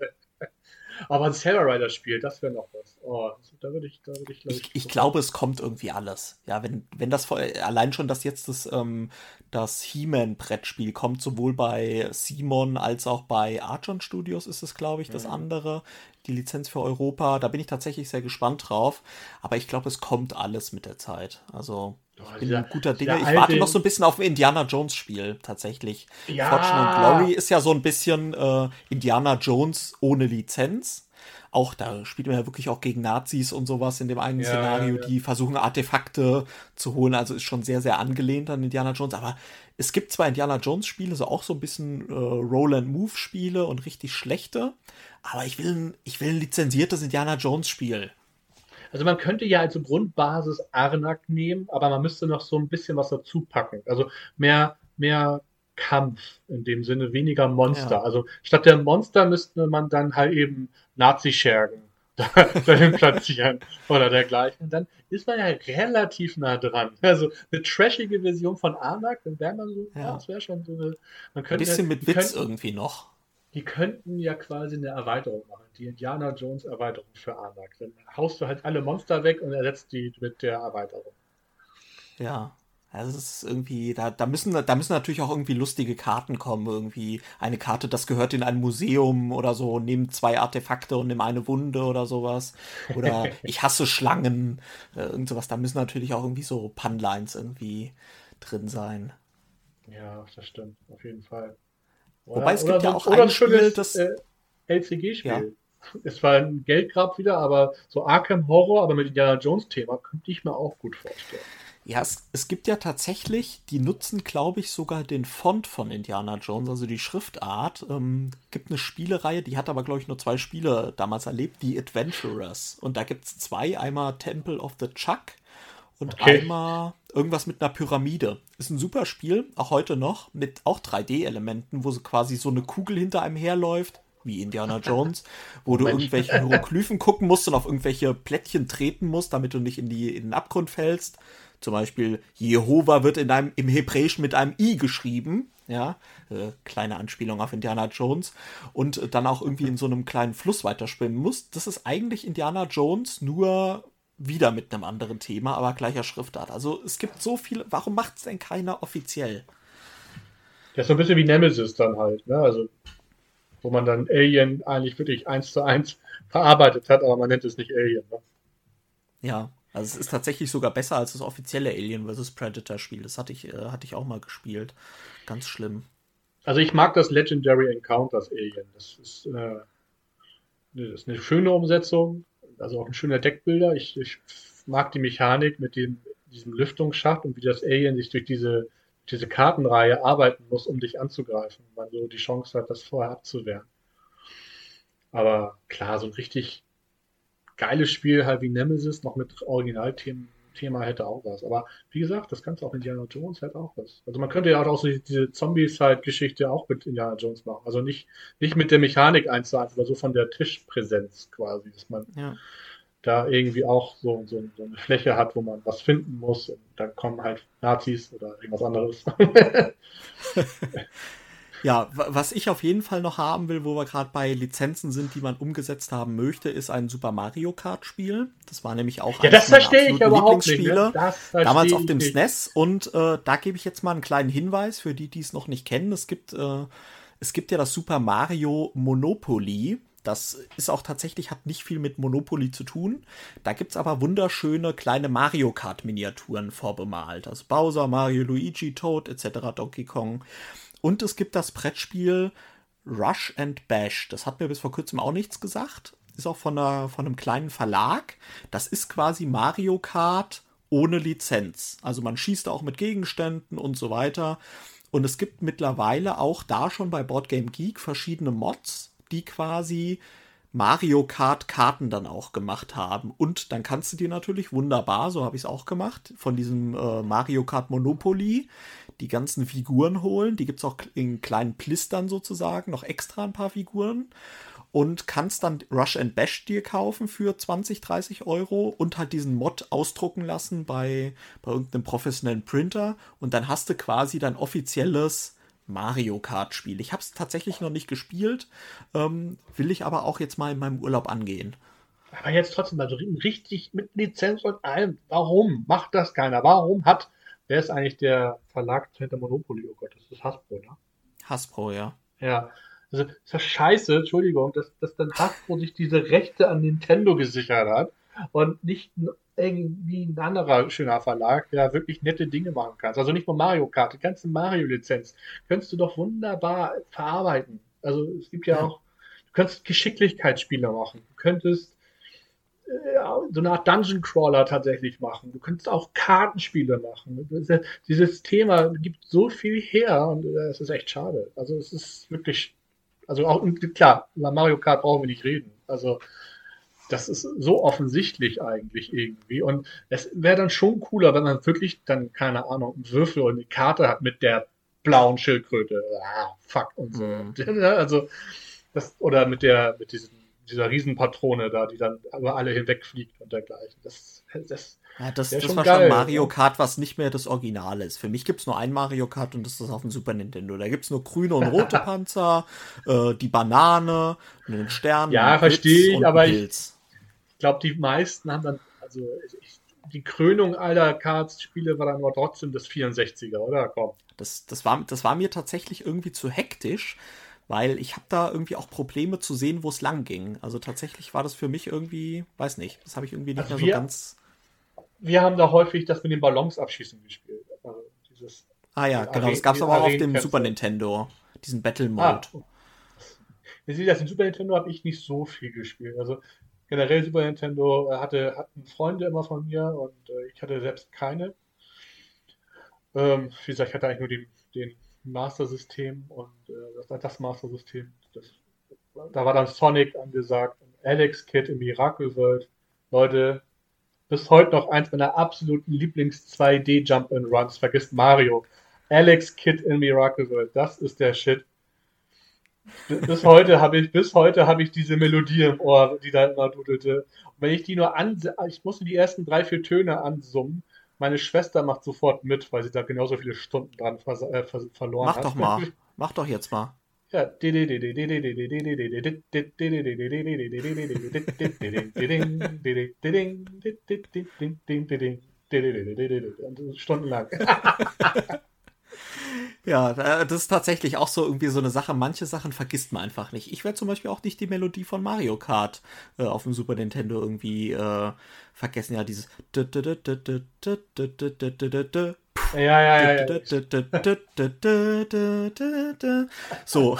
Aber ein Sailor Rider Spiel, das wäre noch was. Oh, da würde ich, da würde ich, glaube ich. Ich, ich glaube, es kommt irgendwie alles. Ja, wenn, wenn das allein schon, dass jetzt das, ähm, das He-Man-Brettspiel kommt, sowohl bei Simon als auch bei Archon Studios ist es, glaube ich, das mhm. andere. Die Lizenz für Europa. Da bin ich tatsächlich sehr gespannt drauf. Aber ich glaube, es kommt alles mit der Zeit. Also. Ich bin ein guter Dinge. Ich warte noch so ein bisschen auf ein Indiana Jones Spiel, tatsächlich. Ja. Fortune and Glory ist ja so ein bisschen äh, Indiana Jones ohne Lizenz. Auch da spielt man ja wirklich auch gegen Nazis und sowas in dem einen ja, Szenario, ja. die versuchen Artefakte zu holen. Also ist schon sehr, sehr angelehnt an Indiana Jones. Aber es gibt zwar Indiana Jones Spiele, so auch so ein bisschen äh, Roll-and-Move Spiele und richtig schlechte. Aber ich will, ich will ein lizenziertes Indiana Jones Spiel. Also man könnte ja als Grundbasis Arnak nehmen, aber man müsste noch so ein bisschen was dazu packen. Also mehr, mehr Kampf in dem Sinne, weniger Monster. Ja. Also statt der Monster müsste man dann halt eben Nazi-Schergen [LAUGHS] dahin platzieren oder dergleichen. Und dann ist man ja relativ nah dran. Also eine trashige Version von Arnak, dann wäre man so, ja. das wäre schon so eine. Man könnte, ein bisschen mit Witz könnten, irgendwie noch. Die könnten ja quasi eine Erweiterung machen die Indiana Jones Erweiterung für Arnak. Dann haust du halt alle Monster weg und ersetzt die mit der Erweiterung. Ja. Also es ist irgendwie, da, da müssen da müssen natürlich auch irgendwie lustige Karten kommen. Irgendwie eine Karte, das gehört in ein Museum oder so, nimm zwei Artefakte und nimm eine Wunde oder sowas. Oder [LAUGHS] ich hasse Schlangen, äh, irgend sowas. Da müssen natürlich auch irgendwie so Punlines irgendwie drin sein. Ja, das stimmt, auf jeden Fall. Wobei es gibt ja auch ein Spiel, das. Äh, LCG-Spiel. Ja. es war ein Geldgrab wieder, aber so Arkham Horror, aber mit Indiana Jones Thema, könnte ich mir auch gut vorstellen. Ja, es, es gibt ja tatsächlich, die nutzen, glaube ich, sogar den Font von Indiana Jones, also die Schriftart. Ähm, gibt eine Spielereihe, die hat aber, glaube ich, nur zwei Spiele damals erlebt, die Adventurers. Und da gibt es zwei, einmal Temple of the Chuck und okay. einmal irgendwas mit einer Pyramide. Ist ein super Spiel, auch heute noch, mit auch 3D-Elementen, wo so quasi so eine Kugel hinter einem herläuft wie Indiana Jones, [LAUGHS] wo du irgendwelche Hieroglyphen gucken musst und auf irgendwelche Plättchen treten musst, damit du nicht in, die, in den Abgrund fällst. Zum Beispiel Jehova wird in einem, im Hebräischen mit einem I geschrieben. Ja, äh, kleine Anspielung auf Indiana Jones. Und dann auch irgendwie in so einem kleinen Fluss weiterschwimmen muss. Das ist eigentlich Indiana Jones nur wieder mit einem anderen Thema, aber gleicher Schriftart. Also es gibt so viele. Warum macht es denn keiner offiziell? Das ist so ein bisschen wie Nemesis dann halt. Ne? Also wo man dann Alien eigentlich wirklich eins zu eins [LAUGHS] verarbeitet hat, aber man nennt es nicht Alien. Ne? Ja, also es ist tatsächlich sogar besser als das offizielle Alien vs. Predator Spiel. Das hatte ich, äh, hatte ich auch mal gespielt. Ganz schlimm. Also ich mag das Legendary Encounters Alien. Das ist, äh, das ist eine schöne Umsetzung, also auch ein schöner Deckbilder. Ich, ich mag die Mechanik mit dem, diesem Lüftungsschacht und wie das Alien sich durch diese, diese Kartenreihe arbeiten muss, um dich anzugreifen, weil so die Chance hat, das vorher abzuwehren. Aber klar, so ein richtig geiles Spiel halt wie Nemesis, noch mit Originalthemen Thema hätte auch was. Aber wie gesagt, das du auch Indiana Jones halt auch was. Also man könnte ja auch so diese Zombies-Geschichte auch mit Indiana Jones machen. Also nicht, nicht mit der Mechanik eins zu eins, aber so von der Tischpräsenz quasi, dass man ja. da irgendwie auch so, so, so, eine Fläche hat, wo man was finden muss und dann kommen halt Nazis oder irgendwas anderes. [LAUGHS] [LAUGHS] Ja, was ich auf jeden Fall noch haben will, wo wir gerade bei Lizenzen sind, die man umgesetzt haben möchte, ist ein Super Mario Kart Spiel. Das war nämlich auch ja, das verstehe ich überhaupt nicht. Ne? damals auf dem nicht. SNES. Und äh, da gebe ich jetzt mal einen kleinen Hinweis für die, die es noch nicht kennen. Es gibt, äh, es gibt ja das Super Mario Monopoly. Das ist auch tatsächlich, hat nicht viel mit Monopoly zu tun. Da gibt es aber wunderschöne kleine Mario Kart-Miniaturen vorbemalt. Also Bowser, Mario, Luigi, Toad etc., Donkey Kong. Und es gibt das Brettspiel Rush and Bash. Das hat mir bis vor kurzem auch nichts gesagt. Ist auch von, einer, von einem kleinen Verlag. Das ist quasi Mario Kart ohne Lizenz. Also man schießt auch mit Gegenständen und so weiter. Und es gibt mittlerweile auch da schon bei Boardgame Geek verschiedene Mods, die quasi Mario Kart Karten dann auch gemacht haben. Und dann kannst du dir natürlich wunderbar, so habe ich es auch gemacht, von diesem äh, Mario Kart Monopoly die ganzen Figuren holen. Die gibt es auch in kleinen Plistern sozusagen, noch extra ein paar Figuren. Und kannst dann Rush and Bash dir kaufen für 20, 30 Euro und halt diesen Mod ausdrucken lassen bei, bei irgendeinem professionellen Printer. Und dann hast du quasi dein offizielles Mario Kart Spiel. Ich habe es tatsächlich noch nicht gespielt, ähm, will ich aber auch jetzt mal in meinem Urlaub angehen. Aber jetzt trotzdem, also richtig mit Lizenz und allem. Warum macht das keiner? Warum hat Wer ist eigentlich der Verlag hinter Monopoly? Oh Gott, das ist Hasbro, ne? Hasbro, ja. Ja. Also, ist das scheiße, Entschuldigung, dass, dass dann Hasbro sich diese Rechte an Nintendo gesichert hat und nicht irgendwie ein anderer schöner Verlag, der wirklich nette Dinge machen kann. Also nicht nur Mario Kart, die ganze Mario-Lizenz könntest du doch wunderbar verarbeiten. Also es gibt ja, ja. auch, du könntest Geschicklichkeitsspiele machen, du könntest so eine Art Dungeon Crawler tatsächlich machen. Du könntest auch Kartenspiele machen. Dieses Thema gibt so viel her und äh, es ist echt schade. Also es ist wirklich, also auch klar, über Mario Kart brauchen wir nicht reden. Also das ist so offensichtlich eigentlich irgendwie. Und es wäre dann schon cooler, wenn man wirklich dann, keine Ahnung, einen Würfel und eine Karte hat mit der blauen Schildkröte. Ah, fuck und so. Mhm. [LAUGHS] Also das, oder mit der, mit diesen dieser Riesenpatrone da, die dann über alle hinwegfliegt und dergleichen. Das, das, ja, das, das war geil, schon Mario Kart, was nicht mehr das Original ist. Für mich gibt es nur ein Mario Kart und das ist auf dem Super Nintendo. Da gibt es nur grüne und rote [LAUGHS] Panzer, äh, die Banane, einen Stern. Ja, verstehe ich, aber ich, ich glaube, die meisten haben dann, also ich, die Krönung aller Karts-Spiele war dann aber trotzdem das 64er, oder? Komm. Das, das, war, das war mir tatsächlich irgendwie zu hektisch weil ich habe da irgendwie auch Probleme zu sehen, wo es lang ging. Also tatsächlich war das für mich irgendwie, weiß nicht, das habe ich irgendwie nicht also mehr wir, so ganz. Wir haben da häufig das mit den Ballons abschießen gespielt. Also ah ja, genau, das gab es aber auch auf dem Super Nintendo, diesen Battle Mode. Ah. Wie sieht das? Den Super Nintendo habe ich nicht so viel gespielt. Also generell Super Nintendo äh, hatte, hatten Freunde immer von mir und äh, ich hatte selbst keine. Ähm, wie gesagt, ich hatte eigentlich nur den, den Master-System und äh, das, das Master-System. Da war dann Sonic angesagt und Alex Kid im Miracle World. Leute, bis heute noch eins meiner absoluten Lieblings-2D Jump and Runs. Vergisst Mario. Alex Kid in Miracle World. Das ist der Shit. Bis heute habe ich, bis ich diese Melodie im Ohr, die da immer dudelte. Und wenn ich die nur an, ich musste die ersten drei, vier Töne ansummen. Meine Schwester macht sofort mit, weil sie da genauso viele Stunden dran ver äh, ver verloren Mach hat. Mach doch mal. Mach doch jetzt mal. Ja. Stundenlang. Ja, das ist tatsächlich auch so irgendwie so eine Sache. Manche Sachen vergisst man einfach nicht. Ich werde zum Beispiel auch nicht die Melodie von Mario Kart äh, auf dem Super Nintendo irgendwie äh, vergessen. Ja, dieses. Ja, ja, ja. So.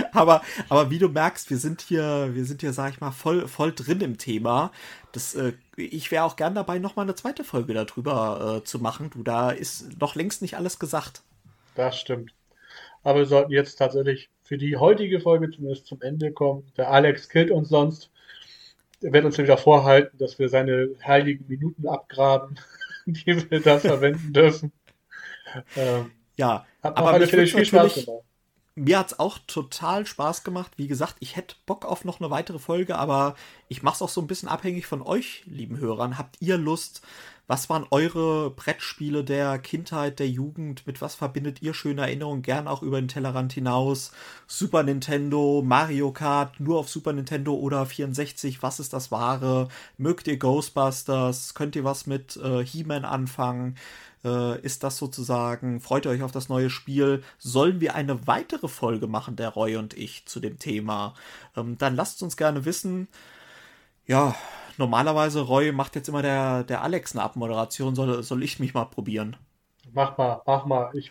[LAUGHS] aber, aber wie du merkst, wir sind hier, wir sind hier, sag ich mal, voll, voll drin im Thema. Das, äh, ich wäre auch gern dabei, nochmal eine zweite Folge darüber äh, zu machen. Du, da ist noch längst nicht alles gesagt. Das stimmt. Aber wir sollten jetzt tatsächlich für die heutige Folge zumindest zum Ende kommen. Der Alex killt uns sonst. Er wird uns wieder vorhalten, dass wir seine heiligen Minuten abgraben, [LAUGHS] die wir da verwenden dürfen. Ähm, ja, aber viel Spaß gemacht. Mir hat es auch total Spaß gemacht. Wie gesagt, ich hätte Bock auf noch eine weitere Folge, aber ich mache es auch so ein bisschen abhängig von euch, lieben Hörern. Habt ihr Lust, was waren eure Brettspiele der Kindheit, der Jugend? Mit was verbindet ihr schöne Erinnerungen? Gern auch über den Tellerrand hinaus. Super Nintendo, Mario Kart, nur auf Super Nintendo oder 64. Was ist das Wahre? Mögt ihr Ghostbusters? Könnt ihr was mit äh, He-Man anfangen? Äh, ist das sozusagen, freut ihr euch auf das neue Spiel? Sollen wir eine weitere Folge machen, der Roy und ich, zu dem Thema? Ähm, dann lasst uns gerne wissen. Ja, normalerweise, Roy macht jetzt immer der, der Alex eine Abmoderation. Soll, soll ich mich mal probieren? Mach mal, mach mal. Ich,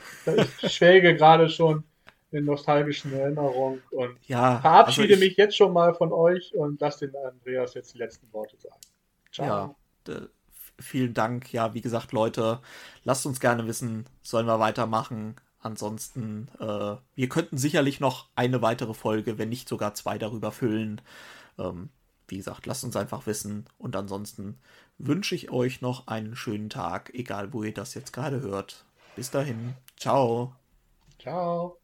ich [LAUGHS] schwelge gerade schon in nostalgischen Erinnerungen und ja, verabschiede also ich, mich jetzt schon mal von euch und lasse den Andreas jetzt die letzten Worte sagen. Ciao. Ja, vielen Dank. Ja, wie gesagt, Leute, lasst uns gerne wissen, sollen wir weitermachen. Ansonsten, äh, wir könnten sicherlich noch eine weitere Folge, wenn nicht sogar zwei darüber füllen. Ähm, wie gesagt, lasst uns einfach wissen. Und ansonsten wünsche ich euch noch einen schönen Tag, egal wo ihr das jetzt gerade hört. Bis dahin. Ciao. Ciao.